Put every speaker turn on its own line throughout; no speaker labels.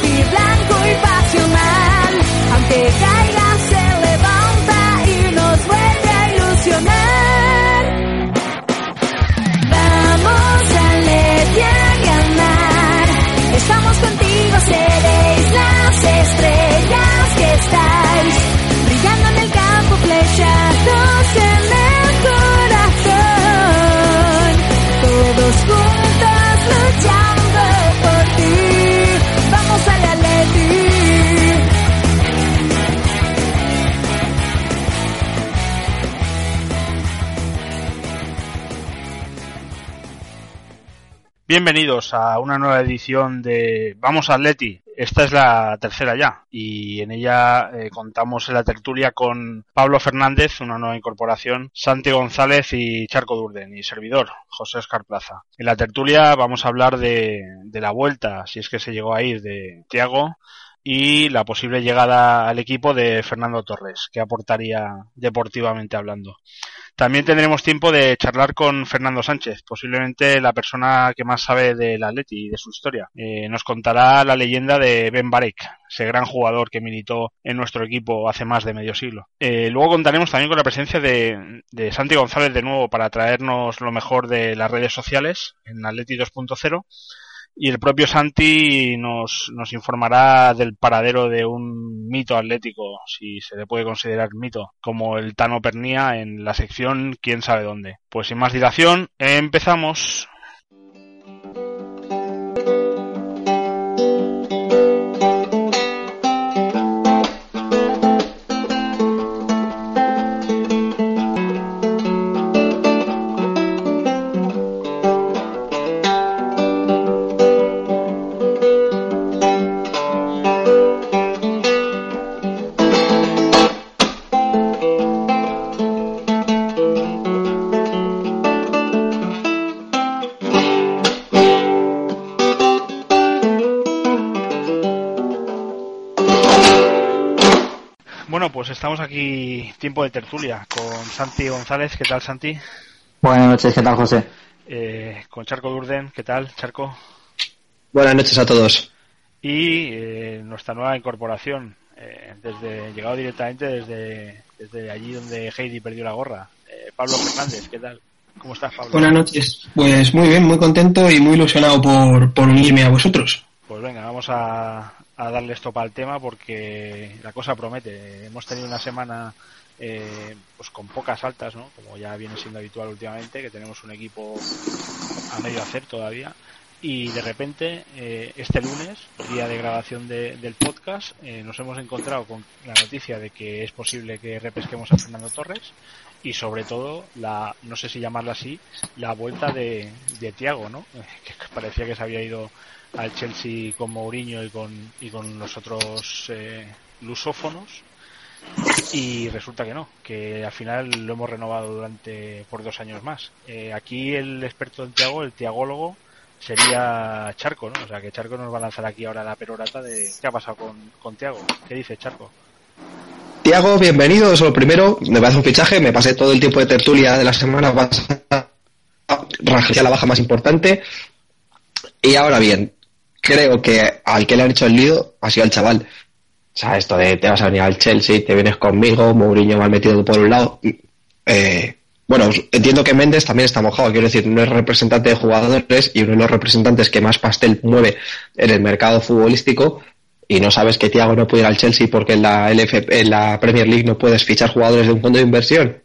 Atleti blanco
Bienvenidos a una nueva edición de Vamos Atleti. Esta es la tercera ya y en ella eh, contamos en la tertulia con Pablo Fernández, una nueva incorporación, Santi González y Charco Durden y servidor, José Oscar Plaza. En la tertulia vamos a hablar de, de la vuelta, si es que se llegó a ir, de Tiago y la posible llegada al equipo de Fernando Torres, que aportaría deportivamente hablando. También tendremos tiempo de charlar con Fernando Sánchez, posiblemente la persona que más sabe del Atleti y de su historia. Eh, nos contará la leyenda de Ben Barek, ese gran jugador que militó en nuestro equipo hace más de medio siglo. Eh, luego contaremos también con la presencia de, de Santi González de nuevo para traernos lo mejor de las redes sociales en Atleti 2.0 y el propio Santi nos, nos informará del paradero de un mito atlético, si se le puede considerar mito, como el Tano Pernía en la sección quién sabe dónde. Pues sin más dilación, empezamos. Tiempo de tertulia, con Santi González. ¿Qué tal, Santi?
Buenas noches, ¿qué tal, José?
Eh, con Charco Durden. ¿Qué tal, Charco?
Buenas noches a todos.
Y eh, nuestra nueva incorporación, eh, desde llegado directamente desde, desde allí donde Heidi perdió la gorra. Eh, Pablo Fernández, ¿qué tal? ¿Cómo estás, Pablo?
Buenas noches. Pues muy bien, muy contento y muy ilusionado por, por unirme a vosotros.
Pues venga, vamos a, a darle esto para el tema porque la cosa promete. Hemos tenido una semana eh, pues con pocas altas, ¿no? Como ya viene siendo habitual últimamente, que tenemos un equipo a medio hacer todavía. Y de repente, eh, este lunes, día de grabación de- del podcast, eh, nos hemos encontrado con la noticia de que es posible que repesquemos a Fernando Torres y sobre todo, la no sé si llamarla así, la vuelta de, de Tiago, ¿no? Que parecía que se había ido al Chelsea con Mourinho y con, y con los otros eh, lusófonos y resulta que no, que al final lo hemos renovado durante por dos años más. Eh, aquí el experto en Tiago, el tiagólogo, sería Charco, ¿no? O sea que Charco nos va a lanzar aquí ahora la perorata de qué ha pasado con, con Tiago. ¿Qué dice Charco?
Tiago, bienvenido. Eso lo primero, me parece un fichaje. Me pasé todo el tiempo de tertulia de la semana pasada. Rajé la baja más importante. Y ahora bien, creo que al que le han hecho el lío ha sido el chaval. O sea, esto de te vas a venir al Chelsea, te vienes conmigo, Mourinho mal metido por un lado. Eh, bueno, entiendo que Méndez también está mojado, quiero decir, no es representante de jugadores y uno de los representantes que más pastel mueve en el mercado futbolístico y no sabes que Thiago no puede ir al Chelsea porque en la, LF, en la Premier League no puedes fichar jugadores de un fondo de inversión.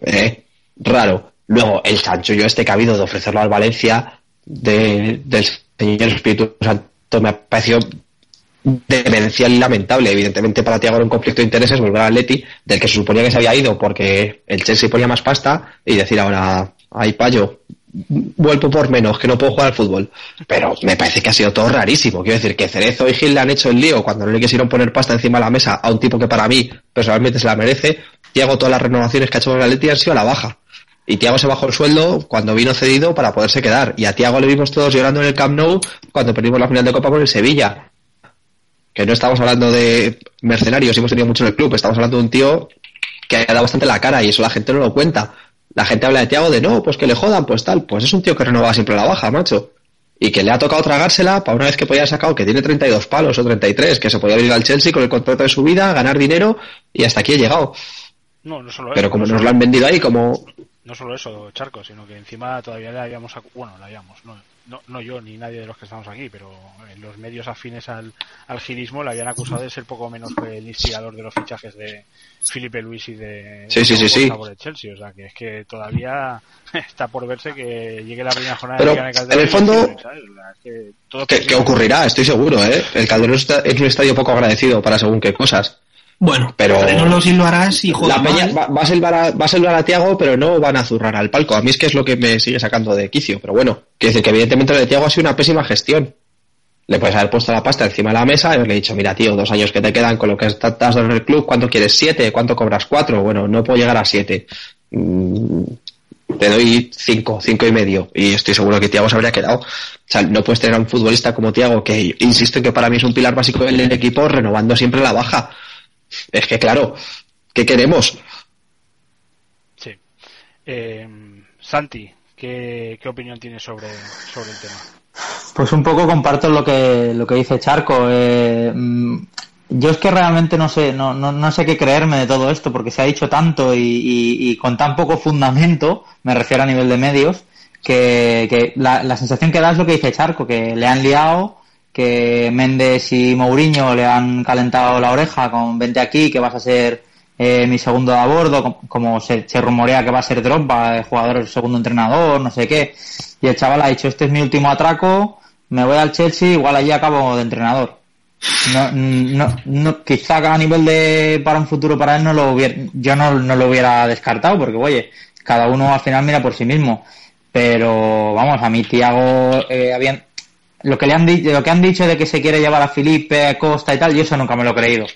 Eh, raro. Luego, el chanchullo este que ha habido de ofrecerlo al Valencia de, del señor Espíritu Santo me ha parecido demencial y lamentable. Evidentemente para Thiago era un conflicto de intereses volver al Atleti, del que se suponía que se había ido porque el Chelsea ponía más pasta y decir ahora, ay payo, vuelvo por menos, que no puedo jugar al fútbol. Pero me parece que ha sido todo rarísimo. Quiero decir que Cerezo y Gil le han hecho el lío cuando no le quisieron poner pasta encima de la mesa a un tipo que para mí personalmente se la merece. Thiago todas las renovaciones que ha hecho con el Atleti han sido a la baja. Y Tiago se bajó el sueldo cuando vino cedido para poderse quedar. Y a Tiago le vimos todos llorando en el Camp Nou cuando perdimos la final de Copa con el Sevilla. Que no estamos hablando de mercenarios, hemos tenido mucho en el club, estamos hablando de un tío que ha dado bastante la cara y eso la gente no lo cuenta. La gente habla de Tiago de no, pues que le jodan, pues tal. Pues es un tío que renovaba siempre a la baja, macho. y que le ha tocado tragársela para una vez que podía haber sacado que tiene 32 palos o 33, que se podía ir al Chelsea con el contrato de su vida, ganar dinero y hasta aquí he llegado.
No, no solo
Pero como
no
nos lo han vendido ahí, como
no solo eso, Charco, sino que encima todavía le habíamos, bueno, le habíamos, no, no, no yo ni nadie de los que estamos aquí, pero en los medios afines al, al girismo le habían acusado de ser poco menos que el instigador de los fichajes de Felipe Luis y de
Sí, sí, sí,
por el Chelsea, o sea que es que todavía está por verse que llegue la primera jornada
Pero,
de Calderón
en el fondo,
que
que, que ocurrirá, estoy seguro, ¿eh? El Calderón es un estadio poco agradecido para según qué cosas.
Bueno,
Pero-
pero no si lo harás y joder,
La peña
mal.
va, va a salvar a, va a salvar a Tiago, pero no van a zurrar al palco. A mí es que es lo que me sigue sacando de quicio. Pero bueno, quiere decir que evidentemente lo de Tiago ha sido una pésima gestión. Le puedes haber puesto la pasta encima de la mesa y haberle dicho, mira tío, dos años que te quedan con lo que estás dando en el club, ¿cuánto quieres? ¿Siete? ¿Cuánto cobras? ¿Cuatro? Bueno, no puedo llegar a siete. Mm, te doy cinco, cinco y medio. Y estoy seguro que Tiago se habría quedado. O sea, no puedes tener a un futbolista como Tiago, que insisto en que para mí es un pilar básico del equipo, renovando siempre la baja. Es que claro, ¿qué queremos?
Sí. Eh, Santi, ¿qué, ¿qué opinión tienes sobre, sobre el tema?
Pues un poco comparto lo que, lo que dice Charco. eh, mm, yo es que realmente no sé, no, no, no sé qué creerme de todo esto, porque se ha dicho tanto y, y- y con tan poco fundamento, me refiero a nivel de medios, que, que la, la sensación que da es lo que dice Charco, que le han liado, que Méndez y Mourinho le han calentado la oreja con vente aquí, que vas a ser eh, mi segundo a bordo, com- como se, rumorea que va a ser Drogba, el jugador, el segundo entrenador, no sé qué. Y el chaval ha dicho, este es mi último atraco, me voy al Chelsea, igual allí acabo de entrenador. No, no, no, quizá a nivel de para un futuro para él no lo hubiera, yo no, no lo hubiera descartado porque oye, cada uno al final mira por sí mismo. Pero vamos, a mi Tiago eh, lo que le han dicho, lo que han dicho de que se quiere llevar a Felipe, a Costa y tal, yo eso nunca me lo he creído,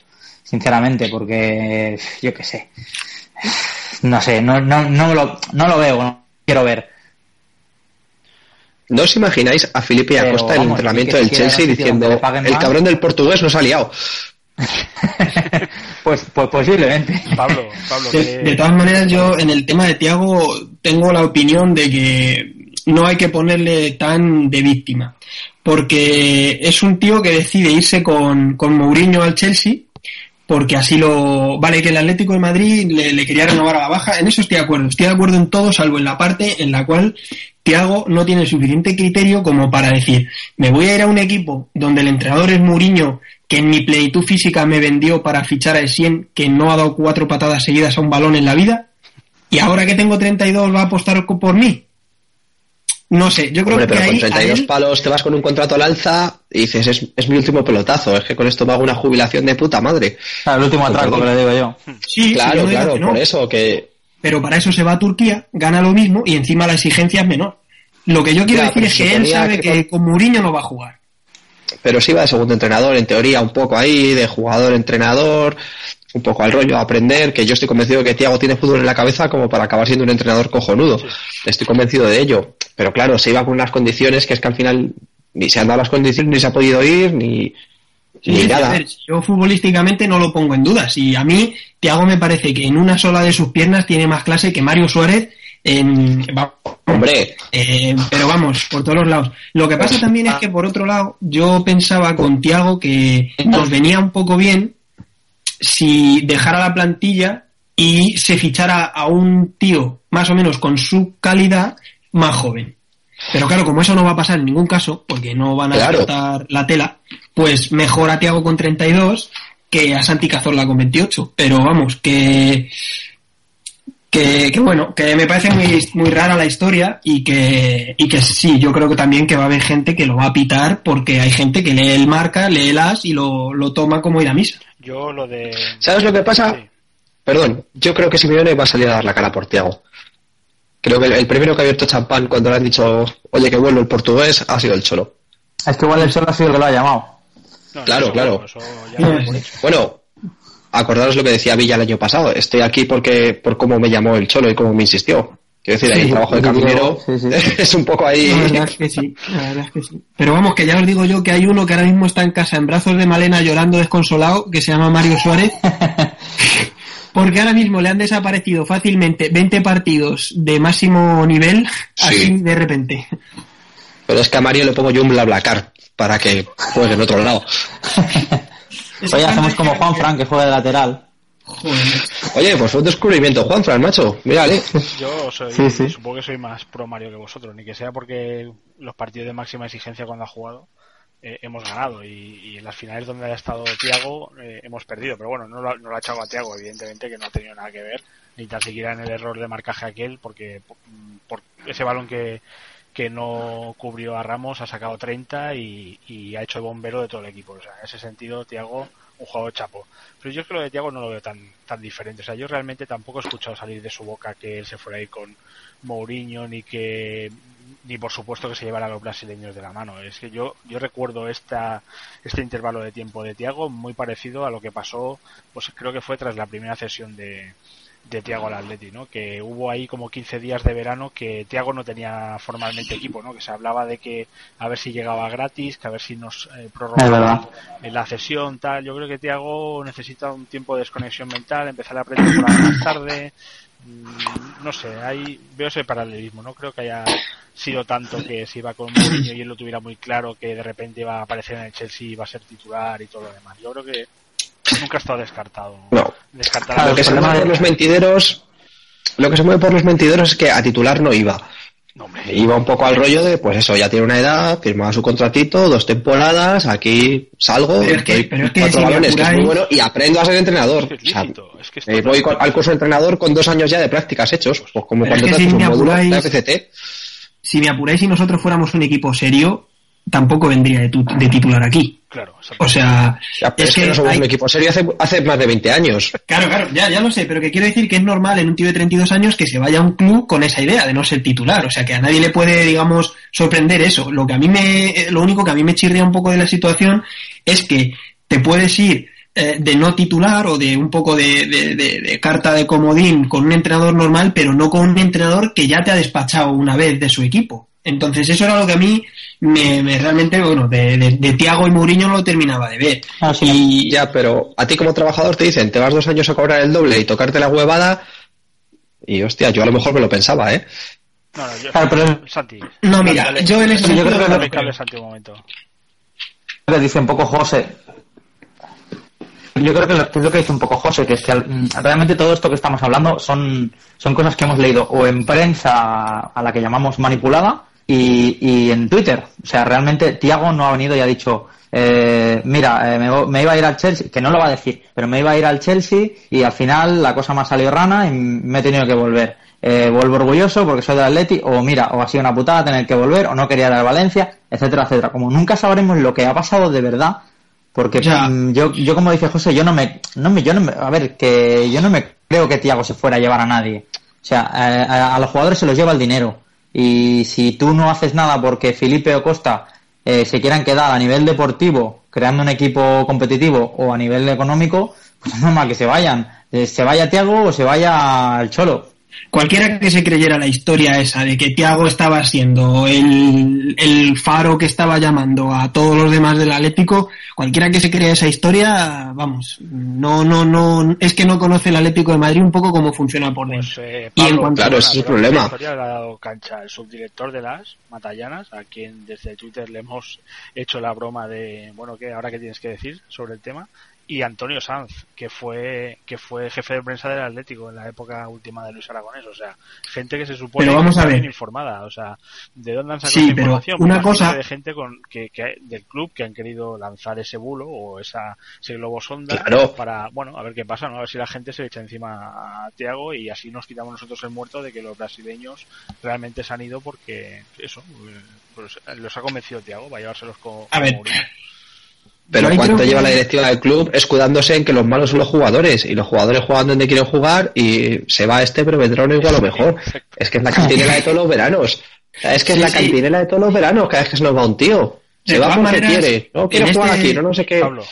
sinceramente, porque yo qué sé, no sé, no, no, no lo, no lo veo, no quiero ver.
¿No os imagináis a Felipe y
Pero,
Acosta en el entrenamiento
que
del Chelsea
a
diciendo el
más"?
cabrón del portugués nos ha liado?
pues, pues posiblemente.
Pablo, Pablo,
De,
¿qué-
de todas maneras, yo en el tema de Tiago tengo la opinión de que no hay que ponerle tan de víctima. Porque es un tío que decide irse con, con Mourinho al Chelsea, porque así lo. Vale, que el Atlético de Madrid le, le quería renovar a la baja, en eso estoy de acuerdo. Estoy de acuerdo en todo, salvo en la parte en la cual Tiago no tiene suficiente criterio como para decir, me voy a ir a un equipo donde el entrenador es Mourinho, que en mi plenitud física me vendió para fichar a Essien, que no ha dado cuatro patadas seguidas a un balón en la vida, y ahora que tengo 32 va a apostar por mí. No sé, yo creo
Hombre,
que
pero con
ahí a
32
él-
palos te vas con un contrato al alza y dices, es, es mi último pelotazo, es que con esto me hago una jubilación de puta madre.
Claro, el último atraco que le digo yo.
sí, sí, yo
Claro,
no
claro,
no,
por eso, que
pero para eso se va a Turquía, gana lo mismo y encima la exigencia es menor. Lo que yo quiero
Ya,
decir es que él sabe
que
que con Mourinho no va a jugar.
pero sí va de segundo entrenador, en teoría, un poco ahí, de jugador-entrenador, un poco al rollo, a aprender, que yo estoy convencido de que Tiago tiene fútbol en la cabeza como para acabar siendo un entrenador cojonudo. Estoy convencido de ello. Pero claro, se iba con unas condiciones que es que al final ni se han dado las condiciones, ni se ha podido ir, ni,
Sí,
ni nada.
ver, yo futbolísticamente no lo pongo en duda. Y a mí, Tiago me parece que en una sola de sus piernas tiene más clase que Mario Suárez en...
Hombre,
eh, pero vamos, por todos los lados. Lo que pasa también es que, por otro lado, yo pensaba con Tiago que nos venía un poco bien si dejara la plantilla y se fichara a un tío más o menos con su calidad más joven. Pero claro, como eso no va a pasar en ningún caso, porque no van a
Claro.
cortar la tela, pues mejor a Tiago con 32 que a Santi Cazorla con 28. Pero vamos, que que, que bueno, que me parece muy, muy rara la historia y que, y que sí, yo creo que también que va a haber gente que lo va a pitar porque hay gente que lee el marca, lee el as y lo, lo toma como ir a misa.
Yo lo de...
¿sabes lo que pasa?
Sí.
Perdón, yo creo que Simeone va a salir a dar la cara por Tiago. Creo que el, el primero que ha abierto champán cuando le han dicho, oye, que vuelvo el portugués, ha sido el Cholo.
Es que igual el solo ha sido el que lo ha llamado.
No,
Claro,
eso-
claro. Bueno, acordaros lo que decía Villa el año pasado. Estoy aquí porque por cómo me llamó el Cholo y cómo me insistió. Quiero decir, ahí el
Sí,
trabajo de caminero
sí, sí.
es un poco ahí.
La verdad es que sí, la verdad es que sí. Pero vamos, que ya os digo yo que hay uno que ahora mismo está en casa en brazos de Malena llorando desconsolado, que se llama Mario Suárez. Porque ahora mismo le han desaparecido fácilmente 20 partidos de máximo nivel,
Sí.
así de repente.
Pero es que a Mario le pongo yo un BlaBlaCar para que juegue en otro lado.
Oye, hacemos como Juan Frank que juega de lateral.
Joder.
Oye, pues fue un descubrimiento, Juan Fran, macho. Mírale.
Yo soy,
Sí, sí.
supongo que soy más pro Mario que vosotros, ni que sea porque los partidos de máxima exigencia cuando ha jugado eh, hemos ganado y, en las finales donde ha estado Tiago eh, hemos perdido, pero bueno, no lo, no lo ha echado a Tiago, evidentemente que no ha tenido nada que ver, ni tan siquiera en el error de marcaje aquel, porque por, por ese balón que, que no cubrió a Ramos ha sacado 30 y, y ha hecho el bombero de todo el equipo. O sea, en ese sentido, Tiago, un jugador chapo. Pero yo es que lo de Tiago no lo veo tan, tan diferente. O sea, yo realmente tampoco he escuchado salir de su boca que él se fuera ahí con Mourinho, ni que ni por supuesto que se llevara a los brasileños de la mano. Es que yo, yo recuerdo esta, este intervalo de tiempo de Tiago muy parecido a lo que pasó, pues creo que fue tras la primera cesión de, de Tiago al Atleti, ¿no? Que hubo ahí como 15 días de verano que Tiago no tenía formalmente equipo, ¿no? Que se hablaba de que a ver si llegaba gratis, que a ver si nos eh, prorrogaba la cesión, tal. Yo creo que Tiago necesita un tiempo de desconexión mental, empezar a aprender por más tarde. Mm, No sé, ahí veo ese paralelismo. No creo que haya sido tanto que se iba con Mourinho y él lo tuviera muy claro que de repente iba a aparecer en el Chelsea y iba a ser titular y todo lo demás. Yo creo que nunca ha estado descartado.
No.
Claro,
a
Lo que se mueve por los mentideros, lo que se mueve por los mentideros es que a titular no iba.
No.
Iba un poco al rollo de, pues eso, ya tiene una edad, firmaba su contratito, dos temporadas, aquí salgo,
Pero es que- pero es que
cuatro balones, que es muy bueno, y aprendo a ser entrenador.
Es
O sea,
que
eh, voy al curso de entrenador con dos años ya de prácticas hechos, pues como
Pero
cuando te haces
si
un
me
módulo de FCT.
Si me apuráis y nosotros fuéramos un equipo serio, tampoco vendría de, tu- de titular aquí.
Claro.
O sea,
Ya, es, que, no somos
hay-
un equipo serio hace, hace más de 20 años.
Claro, claro, ya, ya lo sé, pero que quiero decir que es normal en un tío de 32 años que se vaya a un club con esa idea de no ser titular. O sea, que a nadie le puede, digamos, sorprender eso. Lo que a mí me, eh, lo único que a mí me chirría un poco de la situación es que te puedes ir eh, de no titular o de un poco de, de- de- de carta de comodín con un entrenador normal, pero no con un entrenador que ya te ha despachado una vez de su equipo. Entonces eso era lo que a mí me, me realmente, bueno, de, de, de Tiago y Mourinho no lo terminaba de ver.
Ah, sí,
Y,
Ya, pero a ti como trabajador te dicen, te vas dos años a cobrar el doble y tocarte la huevada, y hostia, yo a lo mejor me lo pensaba, ¿eh?
No, no, yo,
Claro, pero-
Santi.
No, mira,
Dale,
yo en ese
dale,
creo que
dale
lo-
Santi, un momento.
que dice un poco José. Yo creo que lo, que es lo que dice un poco José, que es que al- realmente todo esto que estamos hablando son, son cosas que hemos leído o en prensa a la que llamamos manipulada y, y en Twitter. O sea, realmente Tiago no ha venido y ha dicho, eh, mira, eh, me, me iba a ir al Chelsea, que no lo va a decir, pero me iba a ir al Chelsea y al final la cosa me ha salido rana y me he tenido que volver. Eh, vuelvo orgulloso porque soy del Atleti, o mira, o ha sido una putada tener que volver, o no quería ir a Valencia, etcétera, etcétera. Como nunca sabremos lo que ha pasado de verdad, porque
Ya.
mm, yo, yo como dice José, yo no me, no me, yo no me, a ver, que yo no me creo que Tiago se fuera a llevar a nadie. O sea, a, a- a los jugadores se los lleva el dinero. Y si tú no haces nada porque Felipe o Costa eh, se quieran quedar a nivel deportivo, creando un equipo competitivo o a nivel económico, pues es normal que se vayan. Eh, se vaya Tiago o se vaya el Cholo.
Cualquiera que se creyera la historia esa de que Tiago estaba siendo el, el faro que estaba llamando a todos los demás del Atlético, cualquiera que se crea esa historia, vamos, no, no, no, es que no conoce el Atlético de Madrid un poco cómo funciona por dentro.
Pues, eh,
Y en cuanto-
Claro, ese es el problema.
esta historia le ha dado cancha el subdirector de las Matallanas, a quien desde Twitter le hemos hecho la broma de, bueno, ¿qué? ¿Ahora qué tienes que decir sobre el tema? Y Antonio Sanz, que fue que fue jefe de prensa del Atlético en la época última de Luis Aragonés. O sea, gente que se supone
Pero
que
vamos a
está
ver.
bien informada. O sea, ¿de dónde han sacado
Sí,
esa información?
una
Pues
cosa-
de gente con, que, que- del club que han querido lanzar ese bulo o esa, ese globo sonda
Claro.
para, bueno, a ver qué pasa, ¿no? A ver si la gente se le echa encima a Tiago y así nos quitamos nosotros el muerto de que los brasileños realmente se han ido porque, eso, eh, pues, los ha convencido Tiago va a llevárselos con,
A ver.
con Mourinho.
Pero ¿cuánto lleva
que-
la directiva del club escudándose en que los malos son los jugadores? Y los jugadores juegan donde quieren jugar y se va este, pero vendrá uno igual o mejor. Es que es la cantinela de todos los veranos. O sea, Es que es la
sí.
cantinela de todos los veranos cada vez que se nos va un tío. Se
De
va porque
maneras,
quiere. No quiere jugar
este-
aquí, no, no sé qué.
Pablo,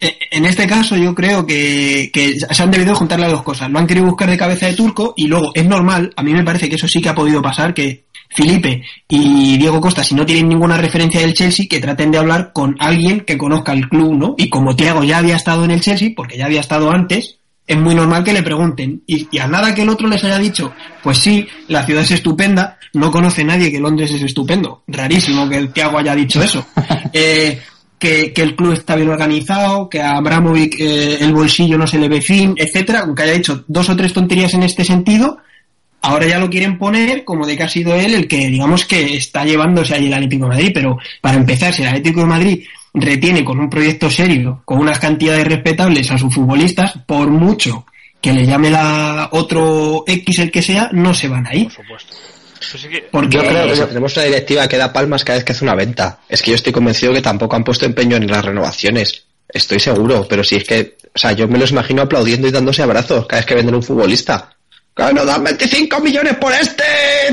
Eh, En este caso yo creo que, que se han debido juntar las dos cosas. Lo han querido buscar de cabeza de turco y luego es normal, a mí me parece que eso sí que ha podido pasar, que Felipe y Diego Costa, si no tienen ninguna referencia del Chelsea, que traten de hablar con alguien que conozca el club, ¿no? Y como Thiago ya había estado en el Chelsea, porque ya había estado antes, es muy normal que le pregunten. Y, y, a nada que el otro les haya dicho, pues sí, la ciudad es estupenda, no conoce nadie que Londres es estupendo. Rarísimo que el Tiago haya dicho eso. Eh, que, que, el club está bien organizado, que a Abramovic eh, el bolsillo no se le ve fin, etcétera, aunque haya dicho dos o tres tonterías en este sentido, ahora ya lo quieren poner como de que ha sido él el que, digamos, que está llevándose ahí el Atlético de Madrid, pero para empezar, si el Atlético de Madrid retiene con un proyecto serio, con unas cantidades respetables a sus futbolistas, por mucho que le llame la otro X el que sea, no se van a ir.
Por supuesto. Pues sí que-
Porque
Yo creo que si tenemos una directiva que da palmas cada vez que hace una venta. Es que yo estoy convencido que tampoco han puesto empeño en las renovaciones. Estoy seguro, pero si es que, o sea, yo me los imagino aplaudiendo y dándose abrazos cada vez que venden un futbolista. ¡Que nos dan 25 millones por este!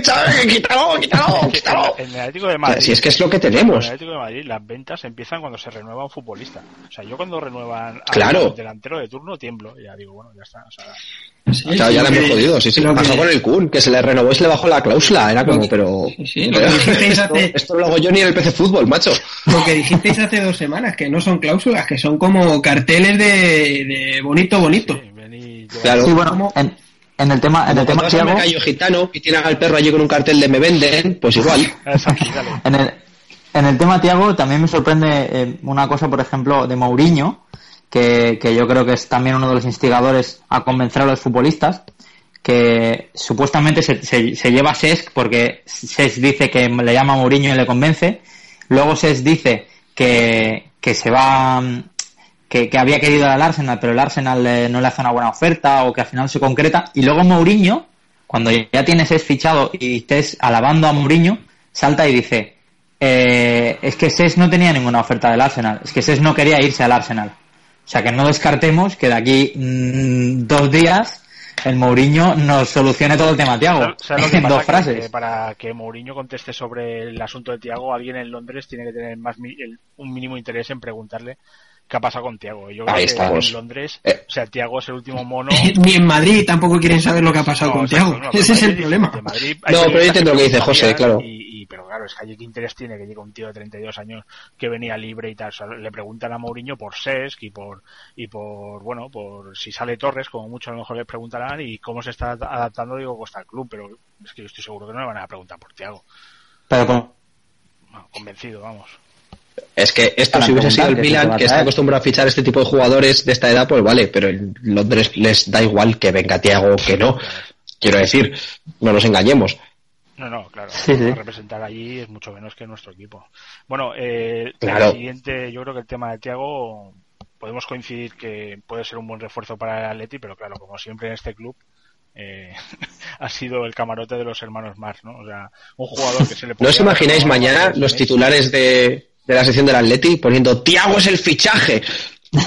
¿sabes? ¡Quítalo, quítalo, quítalo!
En el Atlético de Madrid.
Si es que es lo que
En el
tenemos.
Atlético de Madrid las ventas empiezan cuando se renueva un futbolista. O sea, yo cuando renuevan a
Claro.
un delantero de turno tiemblo. Ya digo, bueno, ya está. O sea,
Sí,
Claro, ya le hemos jodido, sí, sí.
lo
Pasó
que-
con el Kun, que se le renovó y se le bajó la cláusula. Era como, pero...
sí, sí, lo que dijisteis
esto, lo hago yo ni en el PC Fútbol, macho.
Lo que dijisteis hace dos semanas, que no son cláusulas, que son como carteles de, de bonito, bonito.
Claro.
Sí, bueno, en, en el tema, en el tema Thiago,
gitano y tienen al perro allí con un cartel de me venden, pues igual.
Aquí.
En el, en el tema Tiago también me sorprende eh, una cosa, por ejemplo, de Mourinho, que, que yo creo que es también uno de los instigadores a convencer a los futbolistas, que supuestamente se, se, se lleva a Sesc porque Sesc dice que le llama a Mourinho y le convence, luego Sesc dice que, que se va que, que había querido ir al Arsenal, pero el Arsenal eh, no le hace una buena oferta o que al final se concreta, y luego Mourinho, cuando ya tienes es fichado y estés alabando a Mourinho, salta y dice, eh, es que Ses no tenía ninguna oferta del Arsenal, es que Ses no quería irse al Arsenal. O sea que no descartemos que de aquí mm, dos días el Mourinho nos solucione todo el tema Tiago
¿Sabes- sabes lo que
en dos frases.
que para que Mourinho conteste sobre el asunto de Tiago, alguien en Londres tiene que tener más el- un mínimo interés en preguntarle qué ha pasado con Tiago. Yo creo
Ahí
que
estamos.
en Londres,
Eh.
o sea, Tiago es el último mono.
Ni en Madrid tampoco quieren saber lo que ha pasado
No,
con
no, pero
Ese es el problema.
de Madrid hay
No, pero yo entiendo lo que dice José, claro.
Y, y- pero claro, es que allí qué interés tiene que llegue un tío de 32 años que venía libre y tal. O sea, le preguntan a Mourinho por Sesc y por, y por, bueno, por si sale Torres, como mucho a lo mejor le preguntarán y cómo se está adaptando, digo, pues al club, pero es que yo estoy seguro que no le van a preguntar por Tiago.
Pero con-
Bueno, convencido, vamos.
Es que esto si hubiese sido el
que
Milan, que está acostumbrado a fichar este tipo de jugadores de esta edad, pues vale, pero en Londres les da igual que venga Tiago o que no. Quiero decir, no nos engañemos.
No, no, claro.
Sí, sí.
Representar allí es mucho menos que nuestro equipo. Bueno, eh,
Claro.
el siguiente, yo creo que el tema de Tiago podemos coincidir que puede ser un buen refuerzo para el Atleti, pero claro, como siempre en este club eh, ha sido el camarote de los hermanos Mars, ¿no? O sea, un jugador que se le
¿No os imagináis mañana los titulares de, de la sección del Atleti poniendo Tiago es el fichaje?
Sí,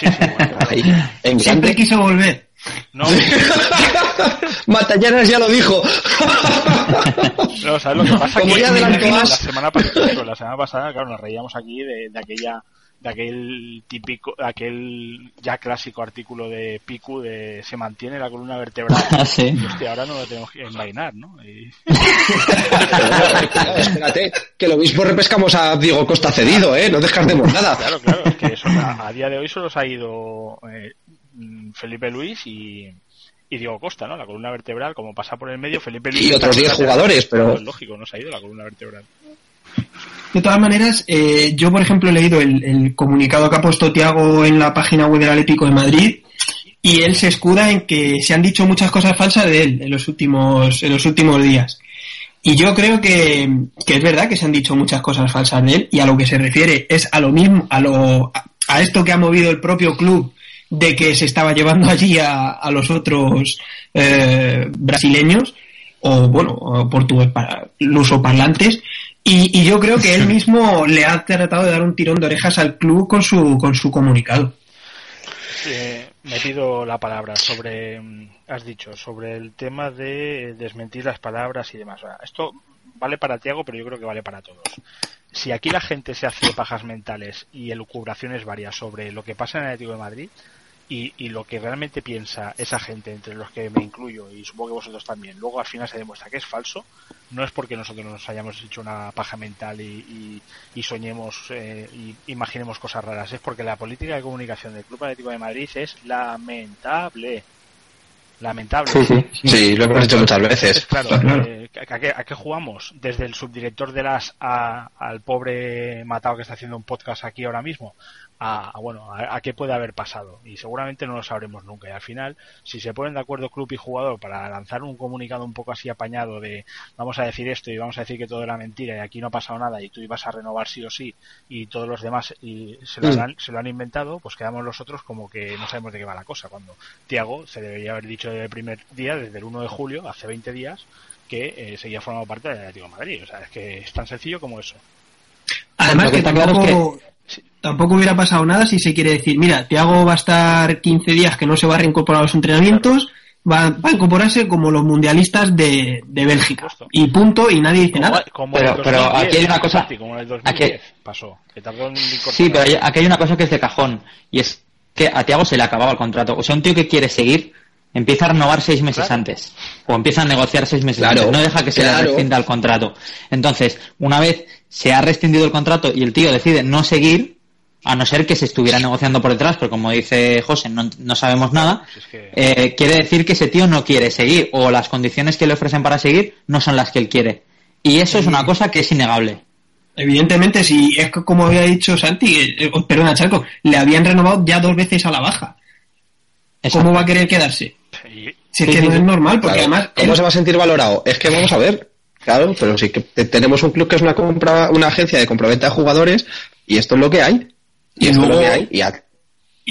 sí, bueno, claro.
Ahí, en
Siempre
grande.
quiso volver.
No,
Matallanas ya lo dijo.
No, ¿sabes lo que pasa?
Como
que
ya
la,
adelantó más.
semana pasada, la semana pasada, claro, nos reíamos aquí de, de aquella de aquel típico, aquel ya clásico artículo de Picu de se mantiene la columna vertebral.
sí.
Y, hostia, ahora no lo tenemos que envainar, ¿no? Y-
Espérate, que lo mismo repescamos a Diego Costa cedido, ¿eh? No descartemos nada.
claro, claro, es que eso, a, a día de hoy solo se ha ido eh, Felipe Luis y, y Diego Costa, ¿no? La columna vertebral, como pasa por el medio, Felipe Luis.
Y otros 10 jugadores, pero-
Es lógico, no se ha ido la columna vertebral.
De todas maneras, eh, yo por ejemplo he leído el, comunicado que ha puesto Tiago en la página web del Atlético de Madrid y él se escuda en que se han dicho muchas cosas falsas de él en los últimos, en los últimos días. Y yo creo que, que es verdad que se han dicho muchas cosas falsas de él y a lo que se refiere es a lo mismo, a lo, a- esto que ha movido el propio club de que se estaba llevando allí a, los otros eh, brasileños o bueno, portugués para lusoparlantes y, y yo creo que él mismo le ha tratado de dar un tirón de orejas al club con su con su comunicado.
Eh, me pido la palabra sobre, mm, has dicho, sobre el tema de desmentir las palabras y demás. Esto vale para Tiago, pero yo creo que vale para todos. Si aquí la gente se hace pajas mentales y elucubraciones varias sobre lo que pasa en el Atlético de Madrid, y, y, lo que realmente piensa esa gente, entre los que me incluyo y supongo que vosotros también, luego al final se demuestra que es falso, no es porque nosotros nos hayamos hecho una paja mental y, y, y soñemos eh, y imaginemos cosas raras, es porque la política de comunicación del Club Atlético de Madrid es lamentable. Lamentable.
Sí, sí. sí lo hemos dicho muchas veces.
Claro, eh, ¿a, qué, ¿a, qué, jugamos? Desde el subdirector de las a, al pobre matado que está haciendo un podcast aquí ahora mismo, a, a bueno, a, a, qué puede haber pasado. Y seguramente no lo sabremos nunca. Y al final, si se ponen de acuerdo club y jugador para lanzar un comunicado un poco así apañado de vamos a decir esto y vamos a decir que todo era mentira y aquí no ha pasado nada y tú ibas a renovar sí o sí y todos los demás y se, lo han, se lo han inventado, pues quedamos nosotros como que no sabemos de qué va la cosa. Cuando Tiago se debería haber dicho desde el primer día, desde el 1 de julio, hace 20 días, que eh, seguía formando parte del Atlético de Madrid. O sea, es que es tan sencillo como eso.
Además, que, está claro que tampoco hubiera pasado nada si se quiere decir, mira, Tiago va a estar 15 días que no se va a reincorporar a los entrenamientos, va, va a incorporarse como los mundialistas de, de Bélgica. Y punto, y nadie dice
como,
nada.
Como
pero,
2010,
pero aquí hay una cosa.
Como en el 2010
aquí,
pasó. Que tardó en
sí, pero hay, aquí hay una cosa que es de cajón. Y es que a Tiago se le acababa el contrato. O sea, un tío que quiere seguir empieza a renovar seis meses
Claro.
antes o empieza a negociar seis meses
Claro,
antes, no deja que se
claro.
le rescinda el contrato. Entonces, una vez se ha rescindido el contrato y el tío decide no seguir, a no ser que se estuviera negociando por detrás, pero como dice José, no, no sabemos nada,
Si es que-
eh, quiere decir que ese tío no quiere seguir o las condiciones que le ofrecen para seguir no son las que él quiere. Y eso es una cosa que es innegable.
Evidentemente, si es que, como había dicho Santi, eh, eh, perdona, Charco, le habían renovado ya dos veces a la baja.
Exacto.
¿Cómo va a querer quedarse? Si es que no es normal, porque
Claro.
además...
¿Cómo se va a sentir valorado? Es que vamos a ver. Claro, pero sí que te- tenemos un club que es una compra, una agencia de compraventa de jugadores y esto es lo que hay. Y,
Y
esto es lo que hay. Y a-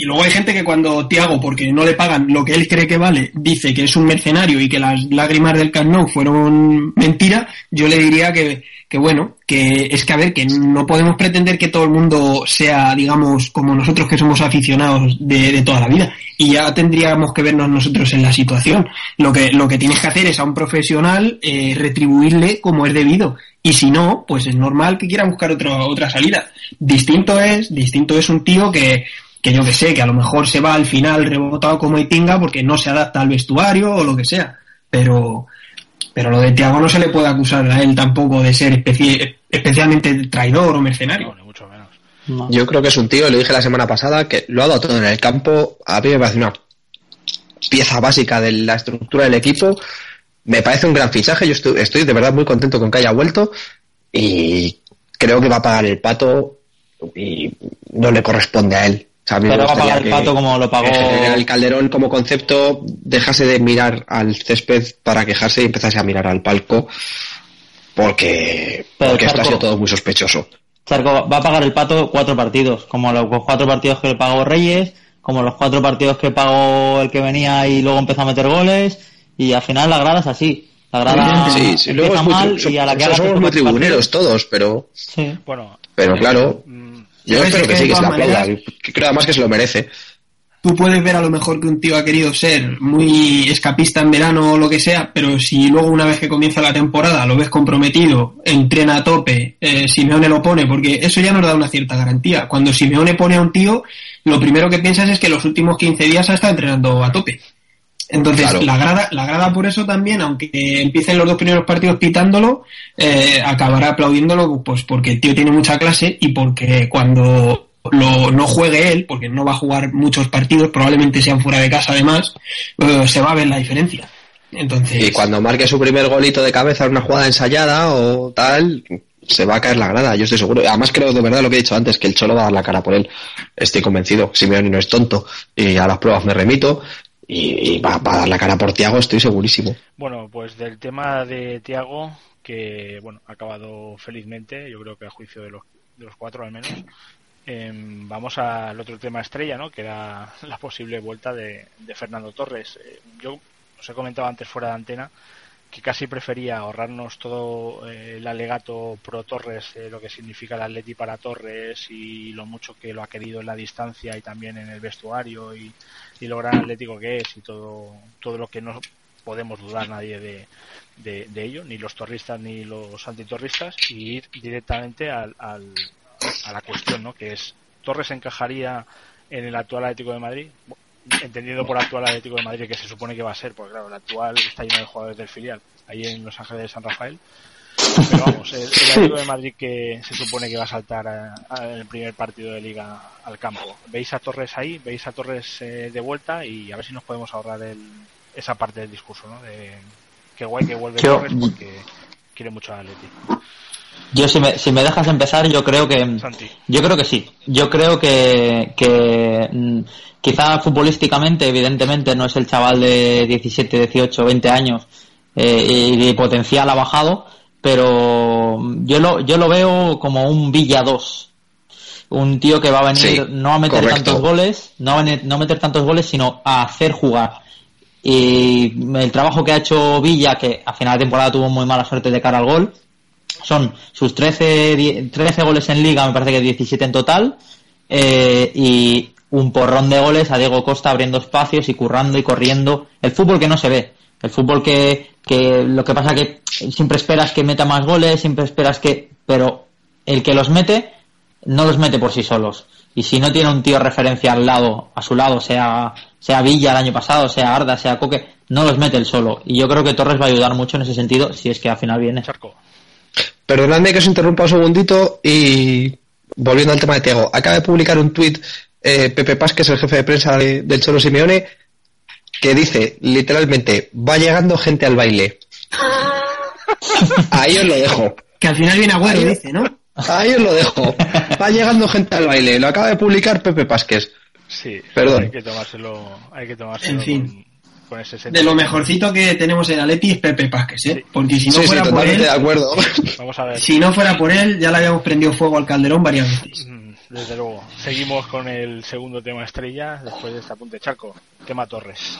Y luego hay gente que cuando Tiago, porque no le pagan lo que él cree que vale, dice que es un mercenario y que las lágrimas del Camp Nou fueron mentira, yo le diría que, que bueno, que es que a ver, que no podemos pretender que todo el mundo sea, digamos, como nosotros que somos aficionados de, de toda la vida. Y ya tendríamos que vernos nosotros en la situación. Lo que, lo que tienes que hacer es a un profesional eh, retribuirle como es debido. Y si no, pues es normal que quiera buscar otro, otra salida. Distinto es, distinto es un tío que, que yo que sé, que a lo mejor se va al final rebotado como Itinga porque no se adapta al vestuario o lo que sea. Pero, pero lo de Tiago no se le puede acusar a él tampoco de ser especi- especialmente traidor o mercenario.
no, ni mucho menos.
No.
yo creo que es un tío, lo dije la semana pasada, que lo ha dado todo en el campo. A mí me parece una pieza básica de la estructura del equipo. Me parece un gran fichaje. Yo estoy, estoy de verdad muy contento con que haya vuelto y creo que va a pagar el pato y no le corresponde a él. O sea, a mí me
Pero va a pagar el pato como lo pagó.
el Calderón como concepto dejase de mirar al césped para quejarse y empezase a mirar al palco porque,
Pero,
porque esto ha sido todo muy sospechoso.
Charco va a pagar el pato cuatro partidos, como los cuatro partidos que le pagó Reyes, como los cuatro partidos que pagó el que venía y luego empezó a meter goles, y al final la grada es así. La grada
Sí, sí, luego es muy
mal
tri-
y a la que
so-
haga
somos muy tribuneros
partidos-
todos, pero,
Sí.
Bueno,
pero
eh,
claro,
mm,
yo espero que
que
sí, que se que Creo además que se lo merece.
Tú puedes ver a lo mejor que un tío ha querido ser muy escapista en verano o lo que sea, pero si luego una vez que comienza la temporada lo ves comprometido, entrena a tope, eh, Simeone lo pone, porque eso ya nos da una cierta garantía. Cuando Simeone pone a un tío, lo primero que piensas es que los últimos 15 días ha estado entrenando a tope. Entonces,
Claro.
la grada, la grada por eso también, aunque empiecen los dos primeros partidos pitándolo, eh, acabará aplaudiéndolo, pues porque el tío tiene mucha clase y porque cuando lo, no juegue él, porque no va a jugar muchos partidos, probablemente sean fuera de casa además, eh, se va a ver la diferencia. Entonces,
Y cuando marque su primer golito de cabeza en una jugada ensayada o tal, se va a caer la grada, yo estoy seguro. Además creo de verdad lo que he dicho antes, que el Cholo va a dar la cara por él. Estoy convencido. Simeone no es tonto. Y a las pruebas me remito. Y, va a dar la cara por Tiago, estoy segurísimo.
Bueno, pues del tema de Tiago, que bueno, ha acabado felizmente, yo creo que a juicio de los, de los cuatro al menos. Em, vamos al otro tema estrella, ¿no? Que era la posible vuelta de, de Fernando Torres. Eh, yo os he comentado antes fuera de antena que casi prefería ahorrarnos todo eh, el alegato pro Torres, eh, lo que significa el Atleti para Torres y lo mucho que lo ha querido en la distancia y también en el vestuario y, y lo gran atlético que es y todo, todo lo que no podemos dudar nadie de, de, ello, ni los torristas ni los antitorristas, y ir directamente al, al, a la cuestión, ¿no? Que es, ¿Torres encajaría en el actual Atlético de Madrid? entendiendo por actual Atlético de Madrid que se supone que va a ser, porque claro, el actual está lleno de jugadores del filial, ahí en Los Ángeles de San Rafael. Pero vamos, el, el Atlético de Madrid que se supone que va a saltar en el primer partido de liga al campo. ¿Veis a Torres ahí? ¿Veis a Torres eh, de vuelta? Y a ver si nos podemos ahorrar el, esa parte del discurso, ¿no? De qué guay que vuelve
Yo-
Torres porque quiere mucho al Atlético.
Yo si me, si me dejas empezar, yo creo que
Santi.
yo creo que sí. Yo creo que, que mm, quizá futbolísticamente, evidentemente, no es el chaval de 17, 18, 20 años eh, y de potencial ha bajado, pero yo lo, yo lo veo como un Villa 2. Un tío que va a venir
Sí,
no a meter
correcto.
tantos goles, no a venir- no a meter tantos goles, sino a hacer jugar. Y el trabajo que ha hecho Villa, que a final de temporada tuvo muy mala suerte de cara al gol, son sus 13, die- 13 goles en liga, me parece que 17 en total, eh, y un porrón de goles a Diego Costa abriendo espacios y currando y corriendo. El fútbol que no se ve. El fútbol que, que lo que pasa que siempre esperas que meta más goles, siempre esperas que... Pero el que los mete, no los mete por sí solos. Y si no tiene un tío referencia al lado, a su lado, sea, sea Villa el año pasado, sea Arda, sea Coque, no los mete él solo. Y yo creo que Torres va a ayudar mucho en ese sentido, si es que al final viene.
Charco.
Perdonadme que os interrumpa un segundito y volviendo al tema de Tiago. Acaba de publicar un tuit eh, Pepe Paz, que es el jefe de prensa de- del Cholo Simeone, que dice literalmente, va llegando gente al baile. Ahí os lo dejo.
Que al final viene Agüero,
Ahí-
dice, ¿no?
Ahí os lo dejo. Va llegando gente al baile. Lo acaba de publicar Pepe Pásquez.
Sí,
Perdón.
hay que tomárselo, hay que tomárselo
En fin.
con, con ese
De lo mejorcito que tenemos en Atleti es Pepe Pásquez, ¿eh?
Sí.
Porque si no
sí, sí,
fuera por
totalmente
él,
de acuerdo.
Vamos a ver.
si no fuera por él, ya le habíamos prendido fuego al Calderón varias veces.
Mm, Desde luego. Seguimos con el segundo tema estrella después de este apunte Charco. Tema Torres.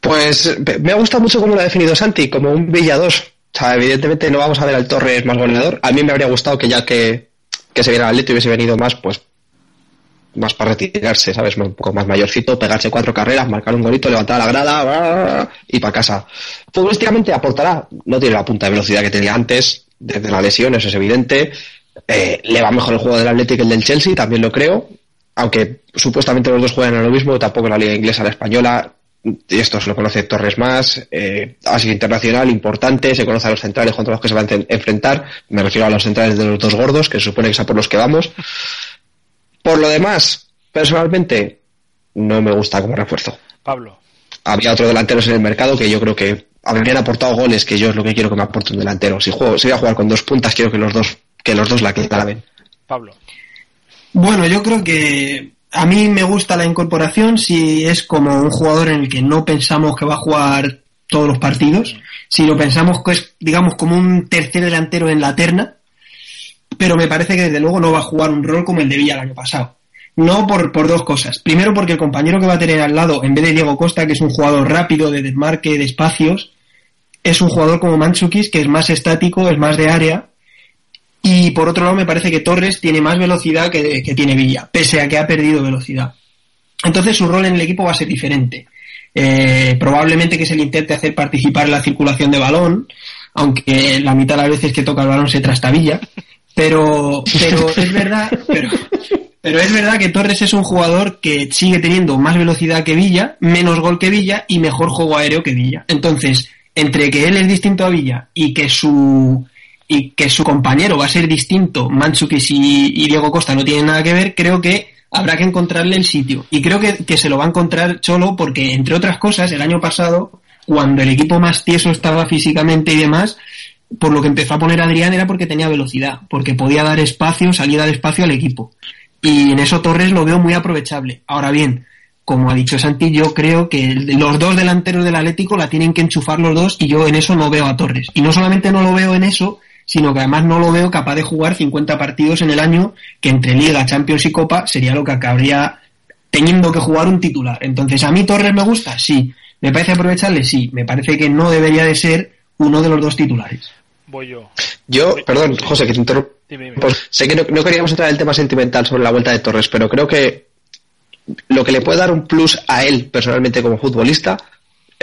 Pues me- ha gustado mucho cómo lo ha definido Santi, como un Villa 2. O sea, evidentemente no vamos a ver al Torres más goleador. A mí me habría gustado que ya que, que se viera al Atlético hubiese venido más, pues más para retirarse, ¿sabes? Un poco más mayorcito, pegarse cuatro carreras, marcar un golito, levantar la grada y para casa. Futbolísticamente aportará, no tiene la punta de velocidad que tenía antes, desde la lesión, eso es evidente. Eh, le va mejor el juego del Atlético que el del Chelsea, también lo creo. Aunque supuestamente los dos juegan a lo mismo, tampoco la liga inglesa la española. Y esto se lo conoce Torres más, eh, ha sido internacional, importante, se conoce a los centrales contra los que se van a en- enfrentar, me refiero a los centrales de los dos gordos, que se supone que es a por los que vamos. Por lo demás, personalmente, no me gusta como refuerzo.
Pablo.
Había otros delanteros en el mercado que yo creo que habrían aportado goles, que yo es lo que quiero que me aporte un delantero. Si juego, si voy a jugar con dos puntas, quiero que los dos, que los dos la claven.
Pablo.
Bueno, yo creo que a mí me gusta la incorporación si es como un jugador en el que no pensamos que va a jugar todos los partidos, si lo pensamos que es, digamos, como un tercer delantero en la terna, pero me parece que desde luego no va a jugar un rol como el de Villa el año pasado. No por, por dos cosas. Primero porque el compañero que va a tener al lado, en vez de Diego Costa, que es un jugador rápido, de desmarque, de espacios, es un jugador como Manchukis, que es más estático, es más de área, y por otro lado, me parece que Torres tiene más velocidad que, tiene Villa, pese a que ha perdido velocidad. Entonces su rol en el equipo va a ser diferente. Eh, probablemente que se le intente hacer participar en la circulación de balón, aunque la mitad de las veces que toca el balón se trastabilla. Pero, pero es verdad, pero, pero es verdad que Torres es un jugador que sigue teniendo más velocidad que Villa, menos gol que Villa y mejor juego aéreo que Villa. Entonces, entre que él es distinto a Villa y que su y que su compañero va a ser distinto, Manchukis y, Diego Costa no tienen nada que ver, creo que habrá que encontrarle el sitio. Y creo que, que se lo va a encontrar Cholo porque, entre otras cosas, el año pasado, cuando el equipo más tieso estaba físicamente y demás, por lo que empezó a poner Adrián era porque tenía velocidad, porque podía dar espacio, salida de espacio al equipo. Y en eso Torres lo veo muy aprovechable. Ahora bien, como ha dicho Santi, yo creo que los dos delanteros del Atlético la tienen que enchufar los dos y yo en eso no veo a Torres. Y no solamente no lo veo en eso, sino que además no lo veo capaz de jugar 50 partidos en el año, que entre Liga, Champions y Copa sería lo que acabaría teniendo que jugar un titular. Entonces, ¿a mí Torres me gusta? Sí. ¿Me parece aprovecharle? Sí. Me parece que no debería de ser uno de los dos titulares.
Voy yo.
Yo, perdón,
sí.
José, que te interrumpo.
Dime, dime.
Pues sé que no, no queríamos entrar en el tema sentimental sobre la vuelta de Torres, pero creo que lo que le puede dar un plus a él personalmente como futbolista